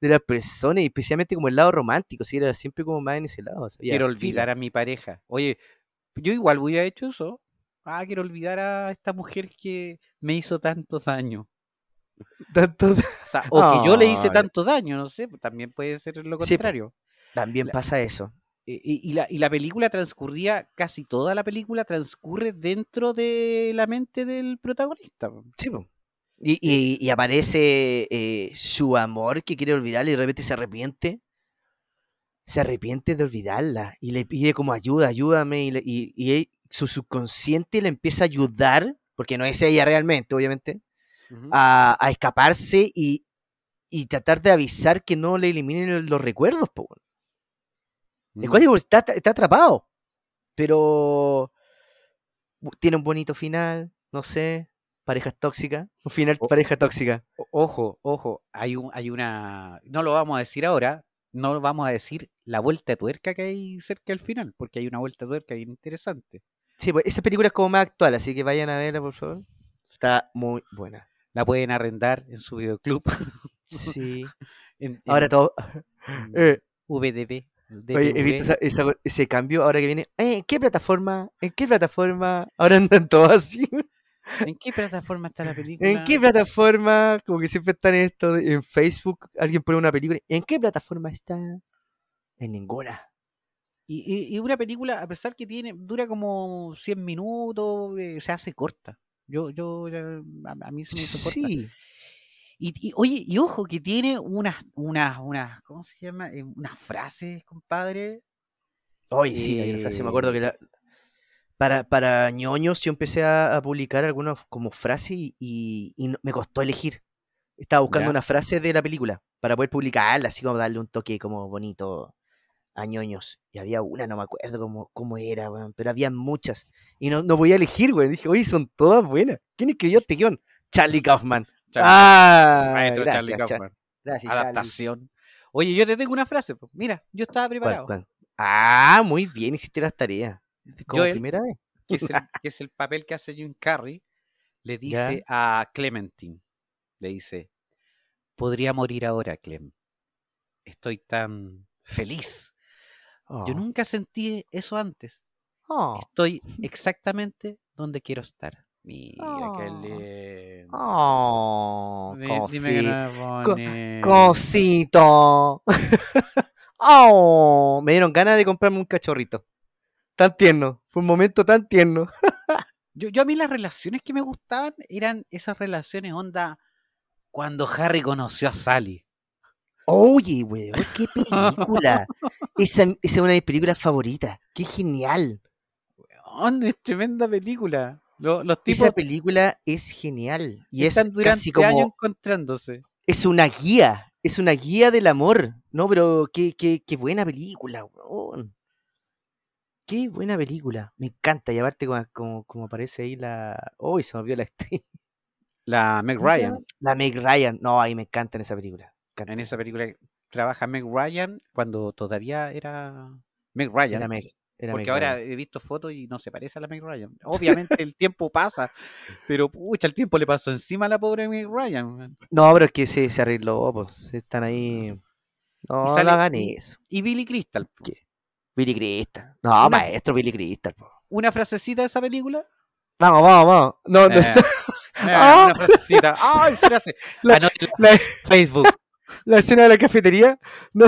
de las personas, y especialmente como el lado romántico, si era siempre como más en ese lado. Quiero olvidar a mi pareja. Oye, yo igual hubiera hecho eso. Ah, quiero olvidar a esta mujer que me hizo tantos daños. Tanto- Ta- O que yo le hice tanto daño, no sé, también puede ser lo Sí, contrario. También La- pasa eso. E- Y, y la, y la película transcurría, casi toda la película transcurre dentro de la mente del protagonista. Sí, po. Y, y- y aparece eh, su amor que quiere olvidarla y de repente se arrepiente. Se arrepiente de olvidarla y le pide como ayuda, ayúdame. Y, le- y- su subconsciente le empieza a ayudar, porque no es ella realmente, obviamente, a, a escaparse y, y tratar de avisar que no le eliminen el- los recuerdos. Po. El código está, está atrapado. Pero tiene un bonito final, no sé, parejas tóxicas, un final O- pareja tóxica. Ojo, ojo, hay un, hay una, no lo vamos a decir ahora, no vamos a decir la vuelta de tuerca que hay cerca del final, porque hay una vuelta de tuerca bien interesante. Sí, pues esa película es como más actual, así que vayan a verla, por favor. Está muy buena. La pueden arrendar en su videoclub. Sí. en, Ahora todo. en eh, VDB. Oye, he visto esa- esa- ese cambio ahora que viene. Eh, ¿En qué plataforma? ¿En qué plataforma? Ahora andan todos así. ¿En qué plataforma está la película? ¿En qué plataforma? Como que siempre están esto. de- En Facebook alguien pone una película. ¿En qué plataforma está? En ninguna. Y, y- y una película, a pesar que tiene, dura como 100 minutos, eh, se hace corta. Yo, yo, a, a mí se me hizo corta. Sí. Y, y, oye, y ojo, que tiene unas, unas, unas, ¿cómo se llama? Eh, Unas frases, compadre. Oye, sí, hay una frase. Me acuerdo que la- para, para ñoños yo empecé a, a publicar algunas como frases y, y- me costó elegir. Estaba buscando Ya. una frase de la película para poder publicarla, así como darle un toque como bonito a ñoños. Y había una, no me acuerdo cómo, cómo era, weón, pero había muchas. Y no, no podía elegir, güey. Dije, oye, son todas buenas. ¿Quién escribió este guion? Charlie Kaufman. Charlie ah, Maestro gracias, Charlie Cha- Kaufman. gracias, Charlie. Adaptación. Oye, yo te tengo una frase. pues. Mira, yo estaba ¿Cuál, preparado. cuál? Ah, muy bien, hiciste las tareas. Como Joel, primera vez. Que, es el, que es el papel que hace Jim Carrey. Le Ya. dice a Clementine. Le dice, podría morir ahora, Clem. Estoy tan feliz. Yo Oh. nunca sentí eso antes. Oh. Estoy exactamente donde quiero estar. Mira qué Oh. lindo. Oh, Di- Dime que no es Co- bonito. cosito. oh, me dieron ganas de comprarme un cachorrito. Tan tierno. Fue un momento tan tierno. Yo, yo a mí las relaciones que me gustaban eran esas relaciones onda cuando Harry conoció a Sally. Oye, weón, qué película. esa, esa es una de mis películas favoritas. Qué genial. Weón, es tremenda película. Lo- los tipos Esa película es genial. Y es durante casi como. años encontrándose. Es una guía. Es una guía del amor. No, pero qué, qué, qué buena película, weón. Qué buena película. Me encanta. Y aparte, como, como, como aparece ahí la. Uy, se me olvidó la actriz. La Meg ¿Cómo se Ryan. La Meg Ryan. No, ahí me encanta en esa película. En esa película trabaja Meg Ryan cuando todavía era Meg Era Ryan. Meg. Era Porque ahora he visto fotos y no se parece a la Meg Ryan. Obviamente el tiempo pasa, pero pucha, el tiempo le pasó encima a la pobre Meg Ryan. man. No, pero es que se, se arregló, pues. Están ahí. No, sale- no hagan y- eso. Y Billy Crystal. ¿Qué? Billy Crystal. No, Una- maestro Billy Crystal. po. Una frasecita de esa película. Vamos, vamos, vamos. No, no Eh, está- Eh, Ah. Una frasecita. ¡Ay, frase! La- la- Facebook. La escena de la cafetería. No.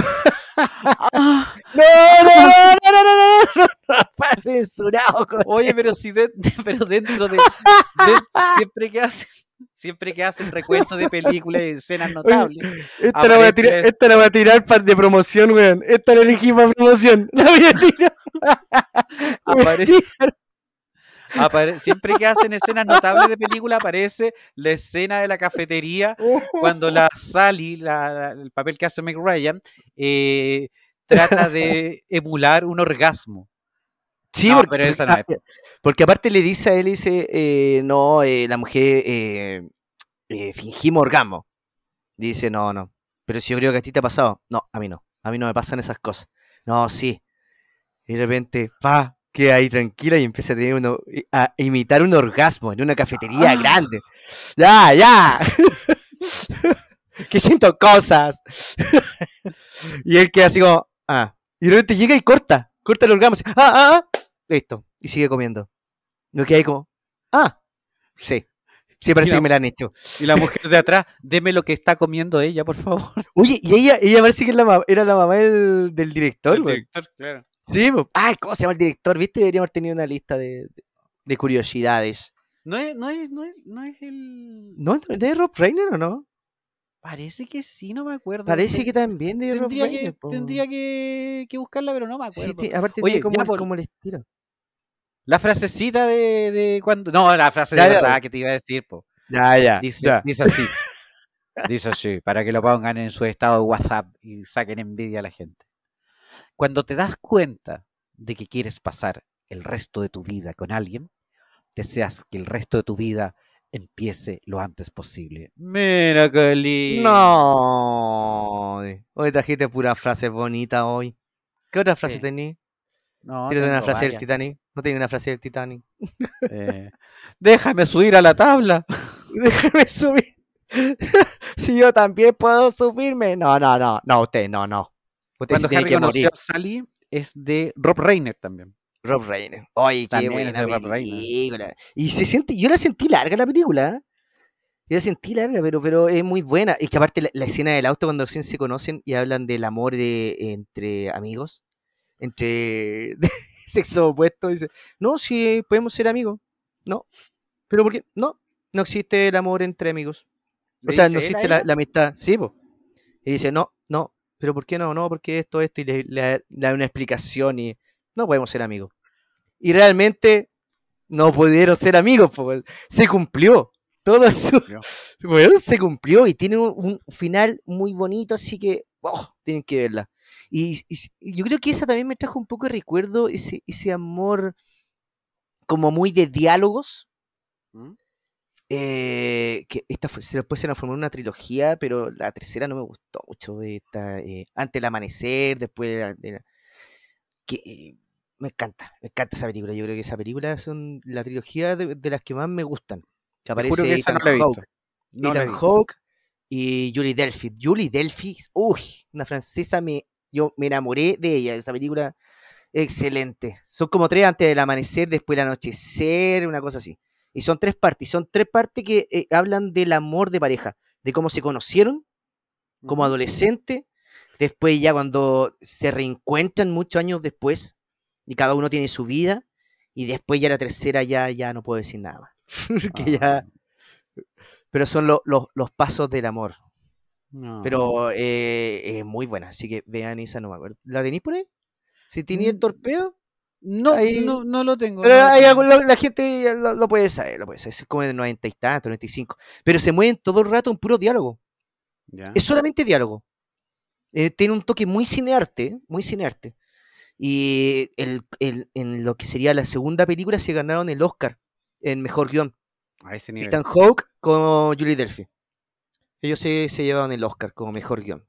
Ah, No, no, no, no, no, no, no, no, censurado, coche. oye, pero si de- pero dentro de, de- siempre que hacen siempre que hacen recuentos de películas y escenas notables, esta la voy a tirar, esta la voy a tirar para de promoción, weón. Esta la elegí para promoción. La voy a tirar. aparece, apare- siempre que hacen escenas notables de película aparece la escena de la cafetería cuando la Sally, la- la- el papel que hace Meg Ryan, eh, trata de emular un orgasmo. Sí, No, porque, pero esa no ah, porque aparte le dice a él, dice, eh, no, eh, la mujer eh, eh, fingimos orgasmo. Dice, no, no. Pero si yo creo que a ti te ha pasado. No, a mí no. A mí no me pasan esas cosas. No, sí. Y de repente, pa, queda ahí tranquila y empieza a tener uno, a imitar un orgasmo en una cafetería Ah. grande. Ya, ya. que siento cosas. y él queda así como, ah. Y de repente llega y corta, corta el orgasmo. así, ah, ah, ah. Listo. Y sigue comiendo. No queda ahí como, ah, sí. Sí, parece que me la han hecho. Y la mujer de atrás, deme lo que está comiendo ella, por favor. Oye, y ella, ella parece que es la ma- era la mamá del, del director, El director, claro. Sí, po. Ay, ¿cómo se llama el director? ¿Viste? Deberíamos haber tenido una lista de, de- de curiosidades. No es, no es, no es, no es el. ¿No es de Rob Reiner o no? Parece que sí, no me acuerdo. Parece que también de Rob tendría que, Reiner. po. tendría que, que buscarla, pero no me acuerdo. aparte Oye, como, por- como el estilo. La frasecita de, de cuando. No, la frase de Ya, verdad ya. que te iba a decir, po. Ya, ya. Dice, ya. dice así. Dice así, para que lo pongan en su estado de WhatsApp y saquen envidia a la gente. Cuando te das cuenta de que quieres pasar el resto de tu vida con alguien, deseas que el resto de tu vida empiece lo antes posible. Mira qué lindo. No. Hoy trajiste pura frase bonita hoy. ¿Qué otra frase Sí. tenías? No, ¿Tienes una frase del. Titanic? ¿No tiene una frase del Titanic? Eh, déjame subir a la tabla. Déjame subir. si yo también puedo subirme. No, no, no. No, usted, no, no. Usted Cuando sí Harry conoció a Sally es de Rob Reiner también. Rob Reiner. Ay, qué es buena película. Y se siente, yo la sentí larga la película. ¿eh? Yo la sentí larga, pero, pero es muy buena. Y que aparte la, la escena del auto cuando recién se conocen y hablan del amor de, entre amigos, entre sexo opuesto, dice, no, si podemos ser amigos. No. ¿Pero por qué? No, no existe el amor entre amigos. O ¿Le sea, no existe la, la amistad. Sí, po. Y dice, no, no, pero ¿por qué no? No, porque esto, esto, y le, le- le da una explicación y no podemos ser amigos. Y realmente no pudieron ser amigos, po, weón. se cumplió. Todo eso, Cumplió. weón, se cumplió y tiene un, un final muy bonito, así que oh, tienen que verla. Y yo creo que esa también me trajo un poco de recuerdo, ese, ese amor como muy de diálogos, ¿Mm? Eh, que esta fue, se después se transformó en una trilogía, pero la tercera no me gustó mucho. Esta, eh, antes del amanecer, después de la- de la- que eh, me encanta, me encanta esa película. Yo creo que esa película son la trilogía de, de las que más me gustan. Que aparece que no Ethan. Hawke, No Ethan. Hawke y Julie Delphi. Julie Delphi, uy, una francesa, me, yo me enamoré de ella, esa película excelente. Son como tres antes del amanecer, después del anochecer, una cosa así. Y son tres partes, son tres partes que eh, hablan del amor de pareja, de cómo se conocieron como adolescente, después ya cuando se reencuentran muchos años después, y cada uno tiene su vida, y después ya la tercera ya, ya no puedo decir nada más. Porque ya, Ah, pero son lo- lo- los pasos del amor. no. Pero eh, es muy buena, así que vean esa, no me acuerdo. ¿La tenéis por ahí? Si tenéis el Mm, torpeo, no, ahí- no, no lo tengo. pero no lo hay tengo. algo- la gente lo, lo puede saber, lo puede saber. Es como de 90 y tanto, 95. Pero se mueven todo el rato en puro diálogo. Ya. Es solamente diálogo. Eh, tiene un toque muy cinearte, muy cinearte. Y el, el- en lo que sería la segunda película se ganaron el Oscar en mejor guion. A ese nivel. Ethan Hawke con Julie Delphi. Ellos se, se llevaron el Oscar como mejor guion.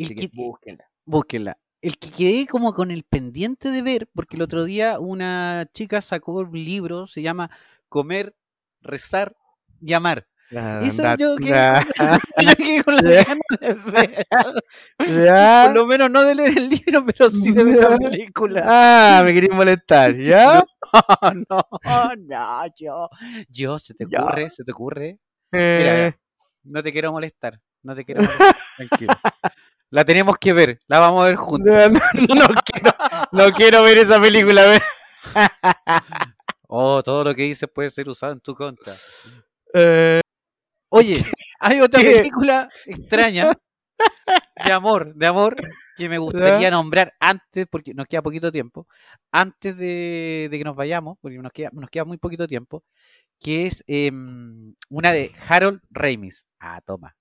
Así que- búsquenla. Búsquenla. El que quedé como con el pendiente de ver, porque el otro día una chica sacó un libro, se llama Comer, Rezar y Amar. Eso Anda- yo quedé ya, Yo quedé con ganas de ver. Por lo menos no de leer el libro, pero sí de ver la película. Ah, me queréis molestar, ¿ya? No, no, no, yo, yo, se te Ya. ocurre, se te ocurre. Eh, No te quiero molestar, no te quiero molestar, tranquilo. La tenemos que ver, la vamos a ver juntos. no, no, no quiero, no quiero ver esa película. Oh, todo lo que dices puede ser usado en tu contra. Eh, Oye, hay otra ¿Qué? película extraña de amor, de amor, que me gustaría nombrar antes, porque nos queda poquito tiempo, antes de, de que nos vayamos, porque nos queda, nos queda muy poquito tiempo, que es em, una de Harold Ramis. Ah, toma.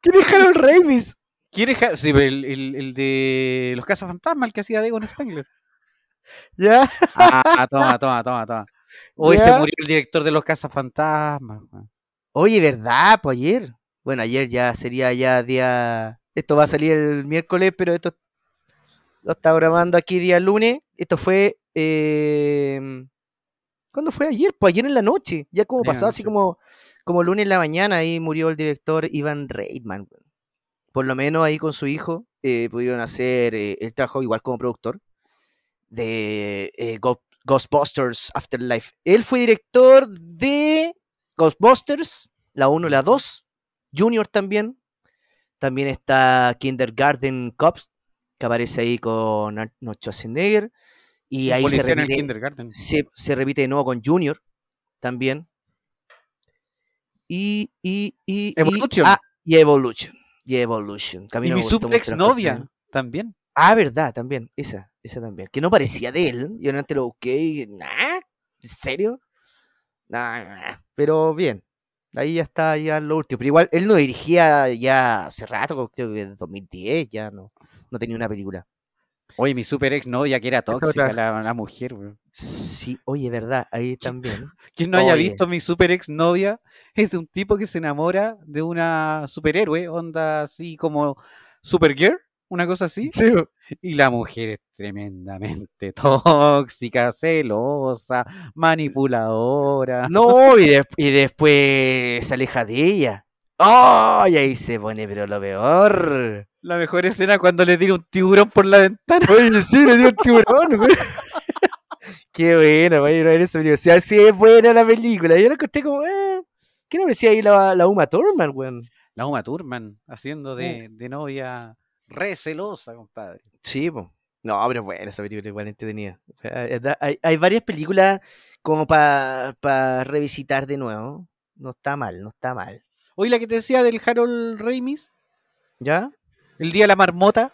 ¿Quién es Harold Ramis? ¿Quién es Har- sí, el, el- el de los Cazafantasmas, el que hacía Egon Spengler? ¿Ya? Ah, toma, toma, toma, toma. Hoy se murió el director de los Cazafantasmas. Oye, ¿verdad? Pues ayer. Bueno, ayer ya sería ya día. Esto va a salir el miércoles, pero esto lo está grabando aquí día lunes. Esto fue. Eh... ¿Cuándo fue ayer? Pues ayer en la noche. Ya como pasó así como, como lunes en la mañana. Ahí murió el director Ivan Reitman. Por lo menos ahí con su hijo eh, pudieron hacer. eh, él trabajó igual como productor de eh, Ghostbusters Afterlife. Él fue director de Ghostbusters, la 1 y la 2. Junior también. También está Kindergarten Cops, que aparece ahí con Arnold Schwarzenegger. Y ahí se el repite, kindergarten. se, se repite de nuevo con Junior también. Y, y, y, y- Evolution. ah, y Evolution. Y Evolution. que a mí Y no me mi suplex novia también. Ah, verdad, también. Esa, esa también. Que no parecía de él. Yo antes lo busqué y. ¿Nah? ¿En serio? Nah, nah. Pero bien. Ahí ya está ya lo último. Pero igual, él no dirigía ya hace rato, creo que desde 2010 ya no, no tenía una película. Oye, mi super ex novia que era tóxica, la, la mujer, weón. Sí, oye, verdad, ahí también. Quien no haya visto mi super ex novia es de un tipo que se enamora de una superhéroe, onda así como Supergirl, una cosa así. Sí. Y la mujer es tremendamente tóxica, celosa, manipuladora. No, y, des- y después se aleja de ella. ¡Oh! Y ahí se pone, pero lo peor. La mejor escena cuando le tira un tiburón por la ventana. Oye, sí, le dio un tiburón, güey. Qué a ver esa película. O sea, sí es buena la película. Yo la encontré como, eh. ¿Qué no parecía ahí la, la Uma Thurman, weón? La Uma Thurman haciendo de, de novia re celosa, compadre. Sí, po. No, pero bueno, esa película igual entretenida. Hay, hay varias películas como para revisitar de nuevo. No está mal, no está mal. Hoy la que te decía del Harold Ramis, ¿Ya? El Día de la Marmota,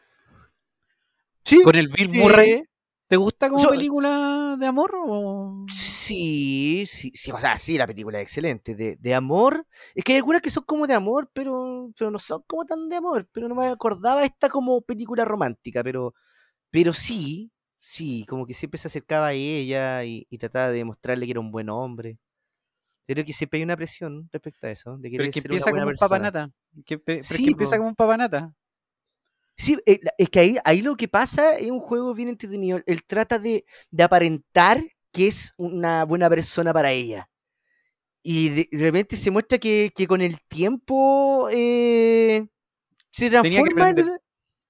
Sí. con el Bill sí. Murray. ¿Te gusta como Yo- película de amor? o- Sí, sí, sí, o sea, sí, la película es excelente. De, de amor, es que hay algunas que son como de amor, pero, pero no son como tan de amor. Pero no me acordaba esta como película romántica, pero, pero sí, sí, como que siempre se acercaba a ella y, y trataba de demostrarle que era un buen hombre. Creo que siempre hay una presión respecto a eso, de Pero que ser una empieza buena como un papanata. Que, pero es Sí, que empieza como un papanata. Sí, eh, es que ahí, ahí lo que pasa es un juego bien entretenido. Él trata de, de aparentar que es una buena persona para ella. Y de, de repente se muestra que, que con el tiempo eh, se Tenía que transforma en- aprender.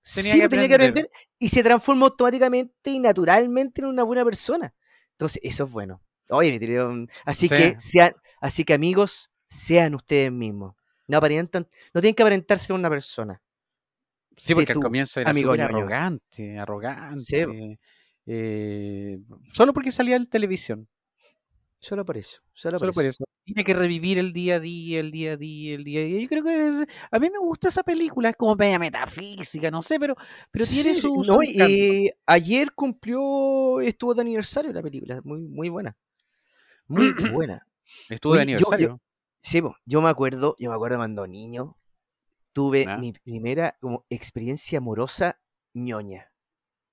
Sí, Tenía que pues, tenía que aprender y se transforma automáticamente y naturalmente en una buena persona. Entonces, eso es bueno. Oye, me tiré un- Así Sí. que sean, así que amigos, sean ustedes mismos. No aparentan, no tienen que aparentar ser una persona. Sí, porque al tú, comienzo era amigo arrogante, arrogante. Sí. eh, solo porque salía en televisión. Solo por eso. Solo, Solo por por eso. Tiene que revivir el día a día, el día a día, el día a día. Yo creo que a mí me gusta esa película, es como media metafísica, no sé, pero, pero tiene su, no, eh, ayer cumplió, estuvo de aniversario la película, muy, muy buena. Muy buena. Estuvo de oye, yo- aniversario. Sí, yo me acuerdo, yo me acuerdo cuando niño tuve mi primera como experiencia amorosa ñoña.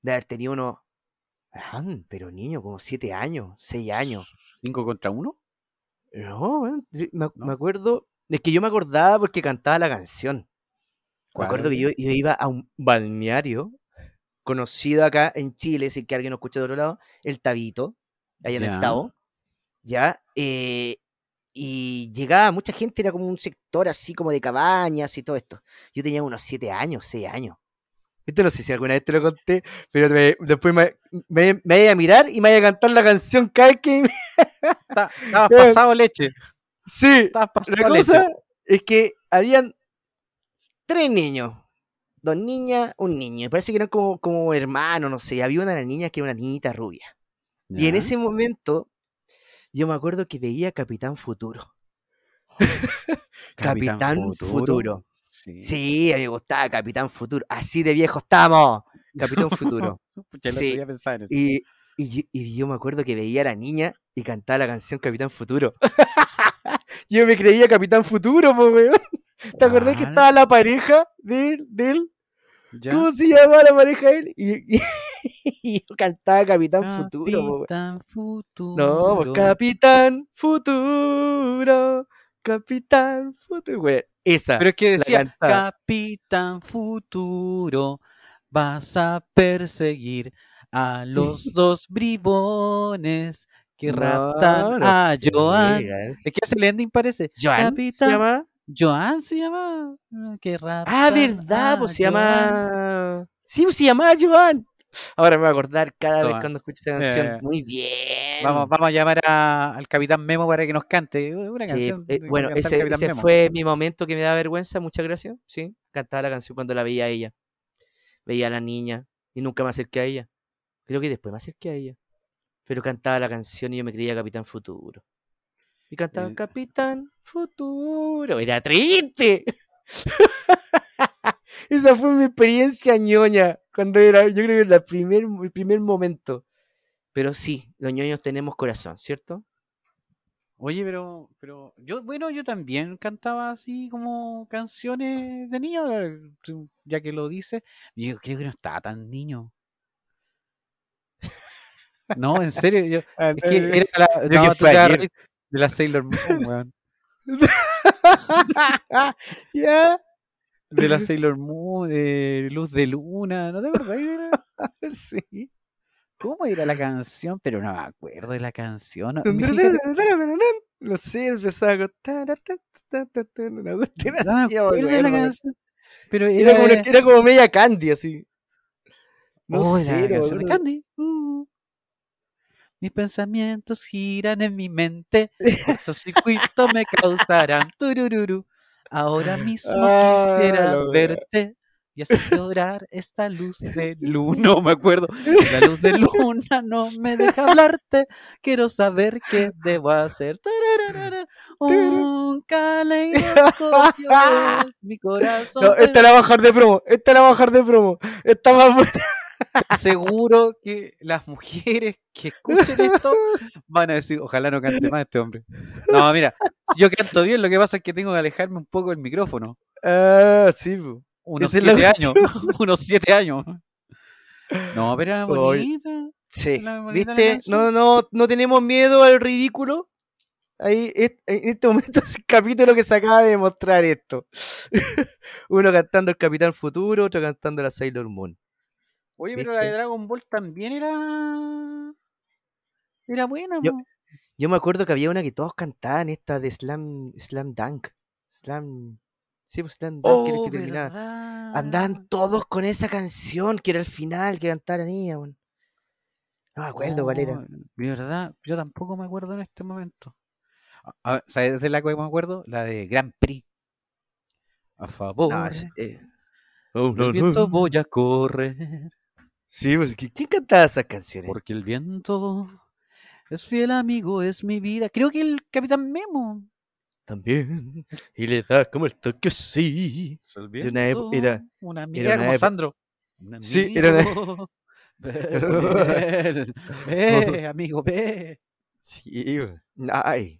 De haber tenido unos, ah, pero niño, como siete años, seis años. ¿Cinco contra uno? No, me, me acuerdo, es que yo me acordaba porque cantaba la canción. Me acuerdo que yo, yo iba a un balneario conocido acá en Chile, si es que alguien nos escucha de otro lado, el Tabito, allá en el Tabo, ya, eh, y llegaba mucha gente, era como un sector así como de cabañas y todo esto. Yo tenía unos siete años, seis años. Esto no sé si alguna vez te lo conté, pero me- después me, me, me iba a mirar y me iba a cantar la canción cada vez que... Está- Estabas pasado leche. Sí, Estabas la pasado leche. cosa es que habían tres niños, dos niñas, un niño. Me parece que eran como, como hermanos, no sé. Había una niña que era una niñita rubia. Y en ese momento, yo me acuerdo que veía Capitán Futuro. Capitán, Futuro. Sí. Sí, a mí me gustaba Capitán Futuro. Así de viejo estamos. Capitán Futuro. Sí, día pensaba en eso. Y, y, yo- y yo me acuerdo que veía a la niña y cantaba la canción Capitán Futuro. yo me creía Capitán Futuro, po, weón. ¿Te acordás que estaba la pareja de él? de él? Ya. ¿Cómo se llamaba la pareja de él? Y, y- y yo cantaba Capitán Futuro, po, weón. Capitán Futuro. No, pues, Capitán Futuro. Capitán Futuro, weón. Esa. Pero es que decía. Capitán Futuro, vas a perseguir a los dos bribones que raptan No, no a Joan. Es que hace el ending parece. ¿Joan se Capitán llama? Joan se llama. ah, Que raptan Ah, verdad, pues se Joan. llama. Sí, pues se llamaba Joan. Ahora me voy a acordar cada vez cuando escuche esa canción. Eh, Muy bien. Vamos, vamos a llamar a- al Capitán Memo para que nos cante una Sí, canción. eh, bueno, ese, Capitán ese Memo. fue mi momento que me da vergüenza, muchas gracias. Sí, cantaba la canción cuando la veía a ella. Veía a la niña y nunca me acerqué a ella. Creo que después me acerqué a ella. Pero cantaba la canción y yo me creía Capitán Futuro. Y cantaba Eh. Capitán Futuro. Era triste. Esa fue mi experiencia ñoña. Cuando era, yo creo que la primer, el primer momento. Pero sí, los ñoños tenemos corazón, ¿cierto? Oye, pero, pero yo, bueno, yo también cantaba así como canciones de niño, eh, ya que lo dice. Yo creo que no estaba tan niño. No, en serio, yo, Ah, es que era la, no, que de la Sailor Moon, weón. ¿Ya? De la Sailor Moon, de Luz de Luna, ¿no te acuerdas? Sí. ¿Cómo era la canción? Pero no me acuerdo de la canción. no, sé, empezaba con. Una cuestión así. Pero Era era, como, era como media candy, así. No Oh, era sé, la. Candy. Uh. Mis pensamientos giran en mi mente, cortocircuito me causarán turururu. Ahora mismo Ah, quisiera verte y hacer llorar esta luz de luna. No me acuerdo. La luz de luna no me deja hablarte. Quiero saber qué debo hacer. Un caleidoscopio mi corazón. No, esta la va a bajar de promo. Esta la va a bajar de promo. Esta más buena. Seguro que las mujeres que escuchen esto van a decir, ojalá no cante más este hombre. No, mira, yo canto bien, lo que pasa es que tengo que alejarme un poco del micrófono. Ah, sí. Unos la siete años. Unos siete años. No, pero era Oy. bonita. Sí. Bonita ¿Viste? No, no, no tenemos miedo al ridículo. Ahí, en este momento es el capítulo que se acaba de demostrar esto. Uno cantando el Capitán Futuro, otro cantando la Sailor Moon. Oye, pero la de. Dragon Ball también era. Era buena, Yo-. Yo me acuerdo que había una que todos cantaban, esta de Slam, Slam Dunk. Slam. Sí, pues Slam Dunk, que era el Oh, que terminaba. verdad. Andaban todos con esa canción, que era el final que cantaran ella, weón. No me acuerdo cuál era. Oh, De verdad, yo tampoco me acuerdo en este momento. A- a ver, ¿Sabes de la que me acuerdo? La de Grand Prix. A favor No, eh. Oh, del viento voy a correr, Sí, pues, ¿qui- ¿quién cantaba esas canciones? porque el viento es fiel amigo, es mi vida. Creo que el Capitán Memo. También. Y le da como el toque sí. El De una epo- era- viento, una amiga, era una como Sandro. Sí, era una- amigo, ve ve, amigo, ve. Sí. Ay.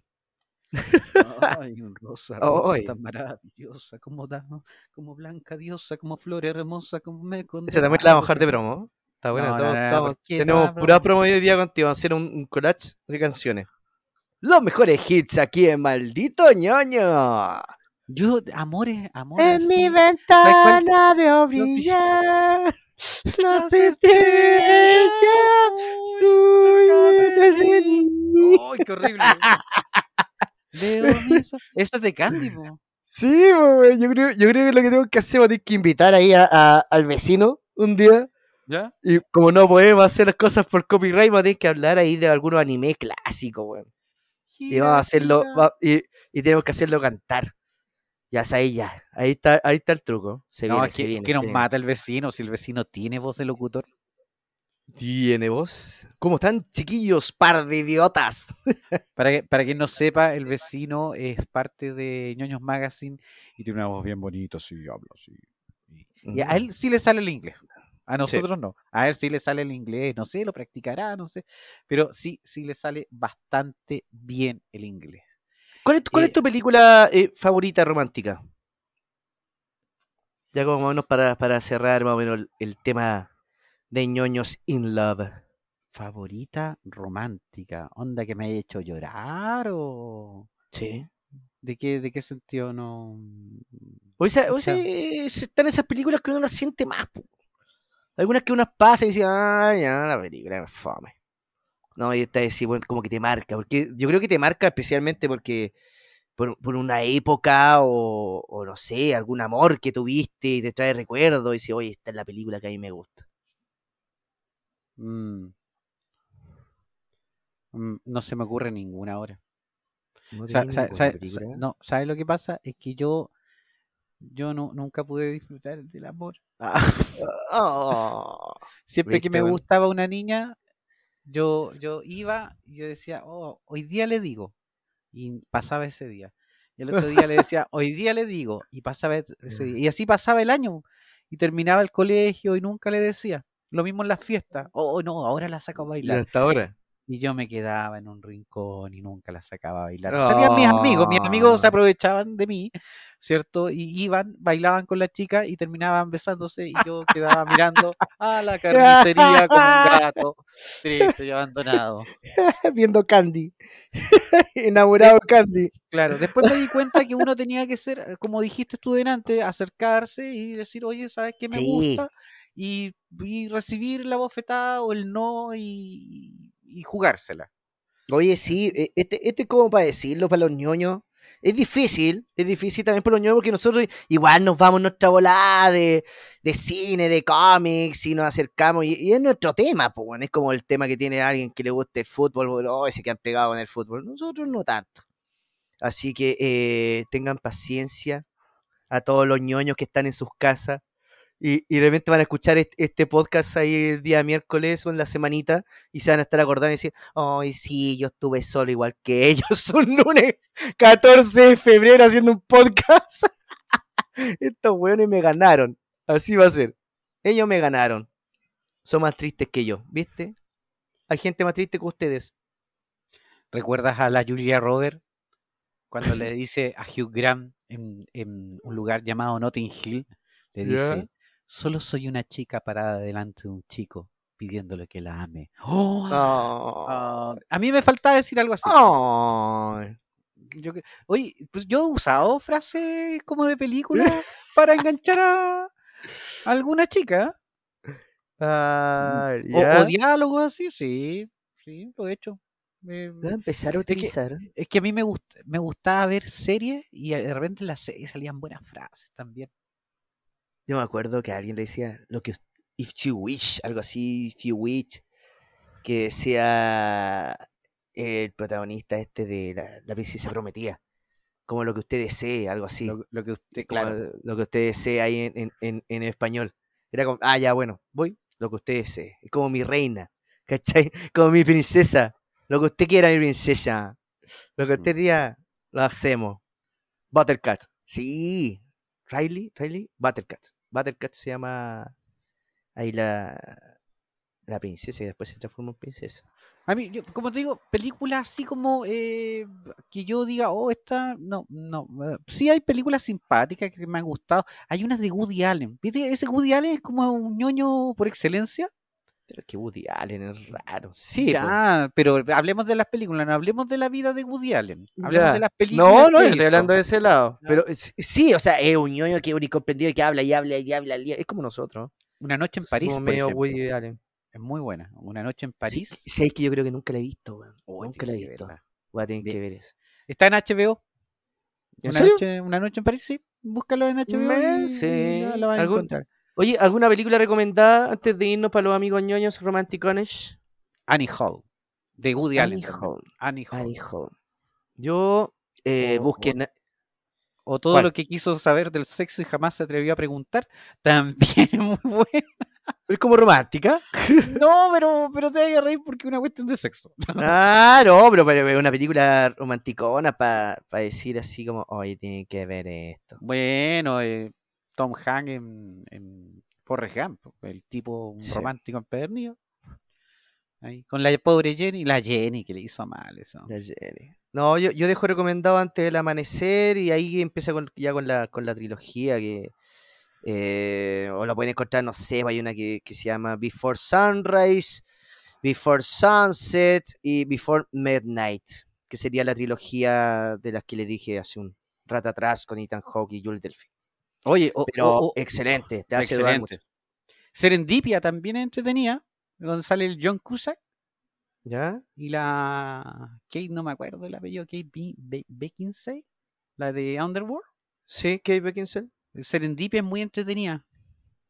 Ay, rosa, rosa Ay. tan maravillosa, como dama, como blanca diosa, como flor hermosa, como me Esa también la vamos a de promo. Está buena. No, todos- no, no, estamos- ¿por qué tenemos pura promo? hoy día contigo. Vamos a hacer un, un collage de canciones. Los mejores hits aquí en Maldito ñoño. Yo, amores, amores. En mi ventana veo brillar las estrellas. ¡Ay, qué horrible! Eso es de Candy, po. Sí, po, yo creo, yo creo que lo que tengo que hacer es que invitar ahí a- a- al vecino un día. ¿Ya? Y como no podemos hacer las cosas por copyright, vamos a tener que hablar ahí de algunos anime clásicos, weón. Y vamos a hacerlo, va- y, y tenemos que hacerlo cantar. Ya sabéis, ya. Ahí está, ahí está el truco. Se No, viene, se que, viene. que nos se viene. mata el vecino si el vecino tiene voz de locutor. Tiene voz. ¿Cómo están, chiquillos? Par de idiotas. Para que, para quien no sepa, el vecino es parte de ñoños Magazine y tiene una voz bien bonita, sí, habla así. Y, y a él sí le sale el inglés. A nosotros no. A él sí le sale el inglés, no sé, lo practicará, no sé. Pero sí, sí le sale bastante bien el inglés. ¿Cuál es, cuál es Eh, tu película eh, favorita romántica? Ya como más o menos para, para cerrar más o menos el, el tema de ñoños in love. Favorita romántica. Onda que me haya hecho llorar o. Sí. ¿De qué, de qué sentido no? O esa, o esa- están esas películas que uno las siente más. po. Algunas que uno pasa y dice, ah, ya, la película es fome. No, y esta es sí, bueno, como que te marca. Porque yo creo que te marca especialmente porque por, por una época o, o no sé, algún amor que tuviste y te trae recuerdos y dices, oye, esta es la película que a mí me gusta. Mm. Mm, No se me ocurre ninguna ahora. No, ¿sabes lo que pasa? Es que yo, yo no, nunca pude disfrutar del amor. Oh. Siempre que ¿Viste, me gustaba una niña, yo, yo iba y yo decía, oh, hoy día le digo. Y pasaba ese día. Y el otro día le decía, hoy día le digo. Y pasaba ese día. Y así pasaba el año. Y terminaba el colegio y nunca le decía. Lo mismo en las fiestas. Oh, no, ahora la saco a Y bailar. hasta ahora. Y yo me quedaba en un rincón y nunca la sacaba a bailar. Salían mis amigos, mis amigos se Ah. aprovechaban de mí, ¿cierto? Y iban, bailaban con la chica y terminaban besándose y yo quedaba mirando a la carnicería como un gato, triste y abandonado. Viendo Candy. Enamorado de Candy. Claro, después me di cuenta que uno tenía que ser, eh, como dijiste tú delante, acercarse y decir, oye, ¿sabes qué me Sí. gusta? Y, y recibir la bofetada o el no y, y jugársela. Oye, sí, e- este, este es como para decirlo para los ñoños. Es difícil, es difícil también para los ñoños porque nosotros igual nos vamos nuestra volada de, de cine, de cómics y nos acercamos y, es nuestro tema, pues, bueno, es como el tema que tiene alguien que le guste el fútbol, oh, se que han pegado con el fútbol. Nosotros no tanto. Así que eh, tengan paciencia a todos los ñoños que están en sus casas y, y de repente van a escuchar est- este podcast ahí el día miércoles o en la semanita y se van a estar acordando y decir, ay, sí, yo estuve solo igual que ellos un lunes 14 de febrero haciendo un podcast. Estos weones me ganaron. Así va a ser. Ellos me ganaron. Son más tristes que yo, ¿viste? Hay gente más triste que ustedes. ¿Recuerdas a la Julia Robert cuando le dice a Hugh Grant en, en un lugar llamado Notting Hill? Le dice, solo soy una chica parada delante de un chico pidiéndole que la ame. ¡Oh! A mí me faltaba decir algo así. Ay. Yo oye, pues yo he usado frases como de película para enganchar a alguna chica. Ay, O, o diálogos así, sí, sí, lo he hecho. Me- Voy a empezar a que- utilizar. es que a mí me, gust- me gustaba ver series y de repente en las series salían buenas frases también. Yo me acuerdo que alguien le decía lo que if you wish, algo así, if you wish, que sea el protagonista este de la, la princesa prometida. Como lo que usted desee, algo así. Lo, lo que usted, claro. lo que usted desee ahí en, en- en- en español. Era como, ah, ya, bueno, voy, lo que usted desee. Es como mi reina, ¿cachai? Como mi princesa. Lo que usted quiera, mi princesa. Lo que usted diga, lo hacemos. Buttercat. Sí. Riley, Riley, Buttercat. Buttercat se llama ahí la, la princesa y después se transforma en princesa. A mí, yo, como te digo, películas así como eh, que yo diga, oh, esta, no, no. eh, sí hay películas simpáticas que me han gustado. Hay unas de Woody Allen. ¿Viste? Ese Woody Allen es como un ñoño por excelencia. Pero que Woody Allen es raro. Sí, pues. pero hablemos de las películas, no hablemos de la vida de Woody Allen. Hablemos Ya. de las películas. No, no, yo estoy hablando de ese lado. Pero es- sí, o sea, es un ñoño que es un incomprendido que habla y habla y habla. y Es como nosotros. Una noche en París, por medio ejemplo. Woody Allen. Es muy buena. Una noche en París. sí, es que yo creo que nunca la he visto, weón. Oh, nunca la he visto. Voy a tener que ver eso. Está en HBO. ¿En una, serio? Noche, una noche en París, sí. Búscalo en HBO. Me- y- sí. la vas a ¿Algún- encontrar. Oye, ¿alguna película recomendada antes de irnos para los amigos ñoños romanticones? Annie Hall. De Woody Allen. Hall. Annie Hall. Annie Hall. Yo eh, O- busquen. O todo ¿Cuál? lo que quiso saber del sexo y jamás se atrevió a preguntar. También es muy bueno. Es como romántica. No, pero, pero te vas a reír porque es una cuestión de sexo. Ah, no, pero, pero es una película romanticona para decir así como, oye, tienen que ver esto. Bueno, eh, Tom Hanks en, en Forrest Gump, el tipo un Sí. romántico empedernido. Ahí, con la pobre Jenny, la Jenny que le hizo mal eso. La Jenny. No, yo, yo dejo recomendado antes del amanecer y ahí empieza con- ya con la, con la trilogía que eh, o la pueden encontrar, no sé, hay una que, que se llama Before Sunrise, Before Sunset y Before Midnight, que sería la trilogía de las que le dije hace un rato atrás con Ethan Hawke y Jules Delphi. Oye, Pero excelente, te hace excelente. mucho. Serendipia también es entretenida, donde sale el John Cusack ¿Ya? y la Kate, no me acuerdo el apellido, Kate Be- Beckinsale, la de Underworld. Sí, Kate Beckinsale. Serendipia es muy entretenida,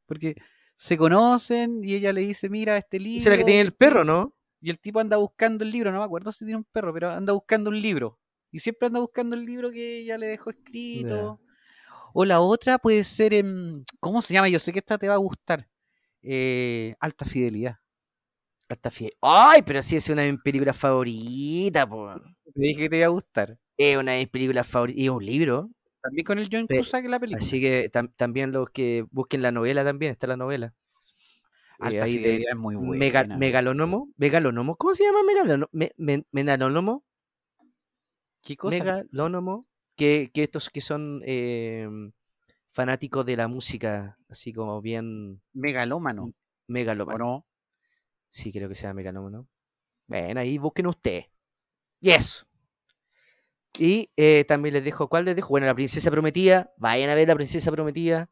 porque se conocen y ella le dice, mira, este libro... Es la que tiene el perro, ¿no? Y el tipo anda buscando el libro, no me acuerdo si tiene un perro, pero anda buscando un libro. Y siempre anda buscando el libro que ella le dejó escrito. O la otra puede ser, en, ¿cómo se llama? Yo sé que esta te va a gustar. Eh, Alta Fidelidad. Hasta fie- Ay, pero sí, es una de mis películas favoritas, po. Te dije que te iba a gustar. Es una de mis películas favoritas. Y es un libro. También con el John Cusack la película. Así que tam- también los que busquen la novela también, está la novela. Alta ahí de Fidelidad es muy mega- buena. megalónomo, megalónomo, ¿cómo se llama megalónomo? Me, ¿Qué cosa? megalónomo, que, que estos que son eh, fanáticos de la música, así como bien Megalómano, ¿o megalómano. no? Sí, creo que sea megalómano. Bueno, ahí busquen ustedes. Yes. Y eh, también les dejo, ¿cuál les dejo? Bueno, La Princesa Prometida. Vayan a ver La Princesa Prometida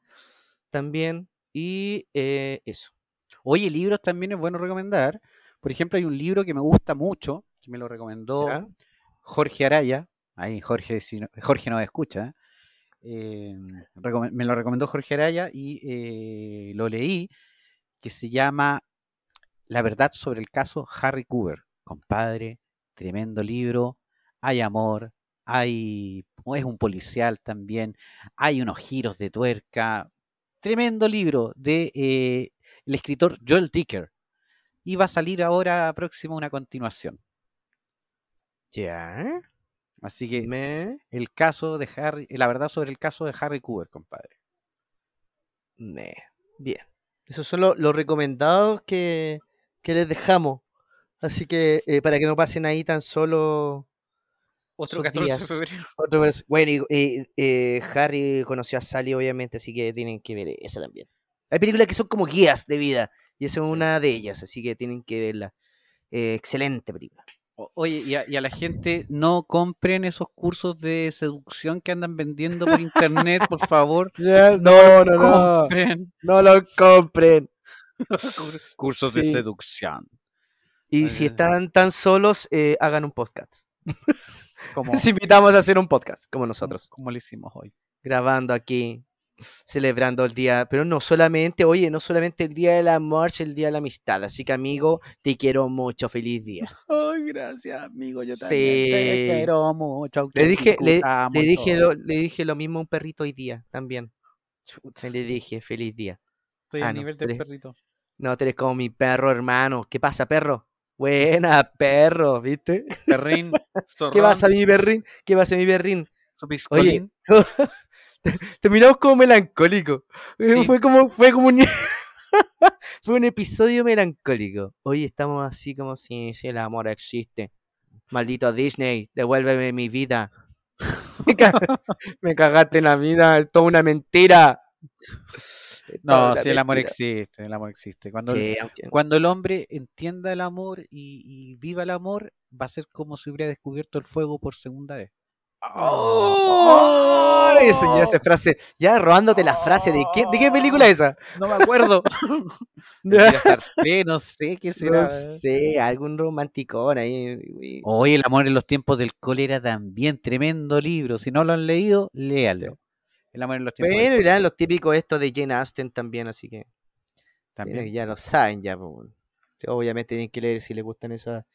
también. Y eh, eso. Oye, libros también es bueno recomendar. Por ejemplo, hay un libro que me gusta mucho, que me lo recomendó ¿ya? Jorge Araya. Ahí, Jorge, si no- Jorge escucha. eh, recome- me lo recomendó Jorge Araya y eh, lo leí, que se llama La verdad sobre el caso Harry Cooper. Compadre, tremendo libro. Hay amor, hay. Es un policial también. Hay unos giros de tuerca. Tremendo libro de eh, el escritor Joel Dicker. Y va a salir ahora próximo una continuación. Ya. Así que Me, el caso de Harry, la verdad sobre el caso de Harry Cooper, compadre. me. Bien. Esos son lo- los recomendados que, que les dejamos. Así que eh, para que no pasen ahí tan solo Otro Sus 14 de días. febrero. Otro Bueno, y, eh, eh, Harry conoció a Sally, obviamente, así que tienen que ver esa también. Hay películas que son como guías de vida, y esa es una de ellas, así que tienen que verla. Eh, excelente película. Oye, y a, y a la gente no compren esos cursos de seducción que andan vendiendo por internet, por favor. no, Compren no lo compren. cursos de seducción. Y si están tan solos, eh, hagan un podcast. Como, Les invitamos a hacer un podcast, como nosotros, como lo hicimos hoy. grabando aquí, celebrando el día, pero no solamente, oye, no solamente el día del amor, es el día de la amistad. Así que, amigo, te quiero mucho, feliz día. Ay, gracias, amigo. Yo también te te Sí. quiero mucho. Le dije, le, le dije lo, le dije lo mismo a un perrito hoy día también. Le dije, feliz día. Estoy ah, a no, nivel del tres. perrito. No, tú eres como mi perro, hermano. ¿Qué pasa, perro? Buena, perro, ¿viste? Perrín, ¿Qué pasa, mi perrín? ¿Qué pasa, mi perrín? su piscolín. Terminamos como melancólico. Eh, Sí. Fue como, fue como un, fue un episodio melancólico. Hoy estamos así como si, si el amor existe. Maldito Disney, devuélveme mi vida. Me, me cagaste en la vida, es toda una mentira. No, sí, el amor existe, el amor existe. Cuando, Sí, cuando el hombre entienda el amor y, y viva el amor, va a ser como si hubiera descubierto el fuego por segunda vez. ¡Oh! Ya esa frase, ya robándote la frase de qué, de qué película es esa. No me acuerdo. No sé qué será. No sé, algún romanticón ahí. Oye, El amor en los tiempos del cólera también, tremendo libro. Si no lo han leído, léanlo. El amor en los tiempos del eran los típicos estos de Jane Austen también, así que también. ya lo saben ya. Obviamente tienen que leer si les gustan esa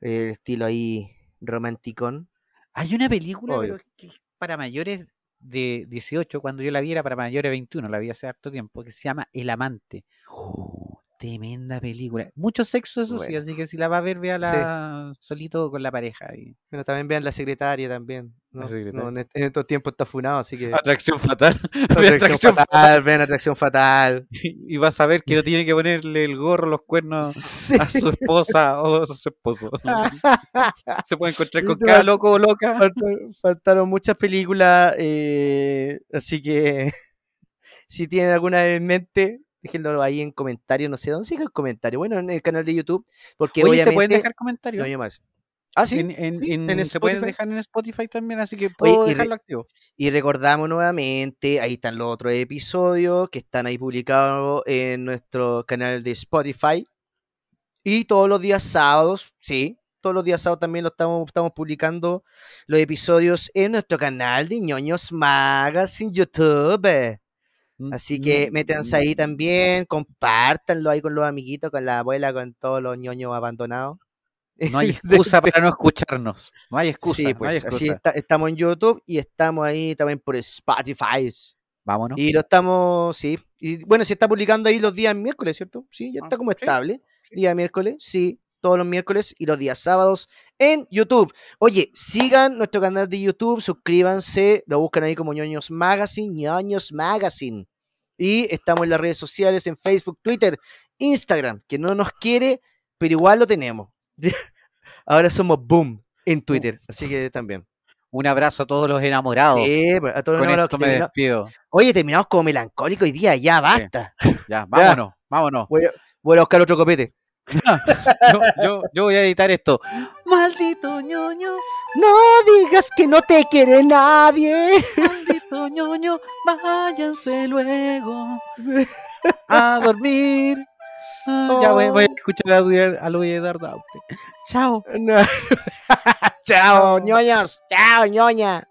el estilo ahí romanticón. Hay una película, pero que es para mayores de 18, cuando yo la vi era para mayores de 21, la vi hace harto tiempo, que se llama El Amante. Oh, tremenda película. Mucho sexo, eso sí, así que si la va a ver, véala solito con la pareja. y- Bueno, también vean la secretaria también. ¿no? La secretaria. No, en, est- en estos tiempos está funado, así que. Atracción fatal. Atracción fatal, vean atracción fatal. Y vas a ver que no tiene que ponerle el gorro, los cuernos Sí. a su esposa o a su esposo. Se puede encontrar con cada loco o loca. Falta- Faltaron muchas películas, eh, así que si tienen alguna en mente, déjenlo ahí en comentarios, no sé dónde se deja el comentario. Bueno, en el canal de YouTube, porque Oye, obviamente... se pueden dejar comentarios. No, más. Ah, sí. en, en- sí, en- en se pueden dejar en Spotify también, así que Oye, puedo y re- dejarlo activo. Y recordamos nuevamente, ahí están los otros episodios que están ahí publicados en nuestro canal de Spotify. Y todos los días sábados, sí, todos los días sábados también lo estamos, estamos publicando los episodios en nuestro canal de ñoños Magazine YouTube. Así que métanse ahí también, compártanlo ahí con los amiguitos, con la abuela, con todos los ñoños abandonados. No hay excusa para no escucharnos. No hay excusa. Sí, no hay pues así está- estamos en YouTube y estamos ahí también por Spotify. Vámonos. Y lo estamos, sí. Y bueno, se está publicando ahí los días miércoles, ¿cierto? Sí, ya Ah, está como sí, estable. Día miércoles, sí, todos los miércoles y los días sábados en YouTube. Oye, sigan nuestro canal de YouTube, suscríbanse, lo buscan ahí como ñoños Magazine, ñoños Magazine. Y estamos en las redes sociales, en Facebook, Twitter, Instagram, que no nos quiere, pero igual lo tenemos. Ahora somos boom en Twitter, así que también. Un abrazo a todos los enamorados. Sí, pues, a todos los enamorados que me terminamos- despido. Oye, terminamos como melancólico hoy día, ya basta. Ya, vámonos, vámonos. Voy, a, voy a buscar otro copete. Yo, yo, yo voy a editar esto. Maldito ñoño, No digas que no te quiere nadie. maldito ñoño, váyanse luego a dormir. Ah, Ya voy, voy a escuchar a Luis- a Luis Eduardo. Chao. No. Chao, ñoños. Chao, ñoña.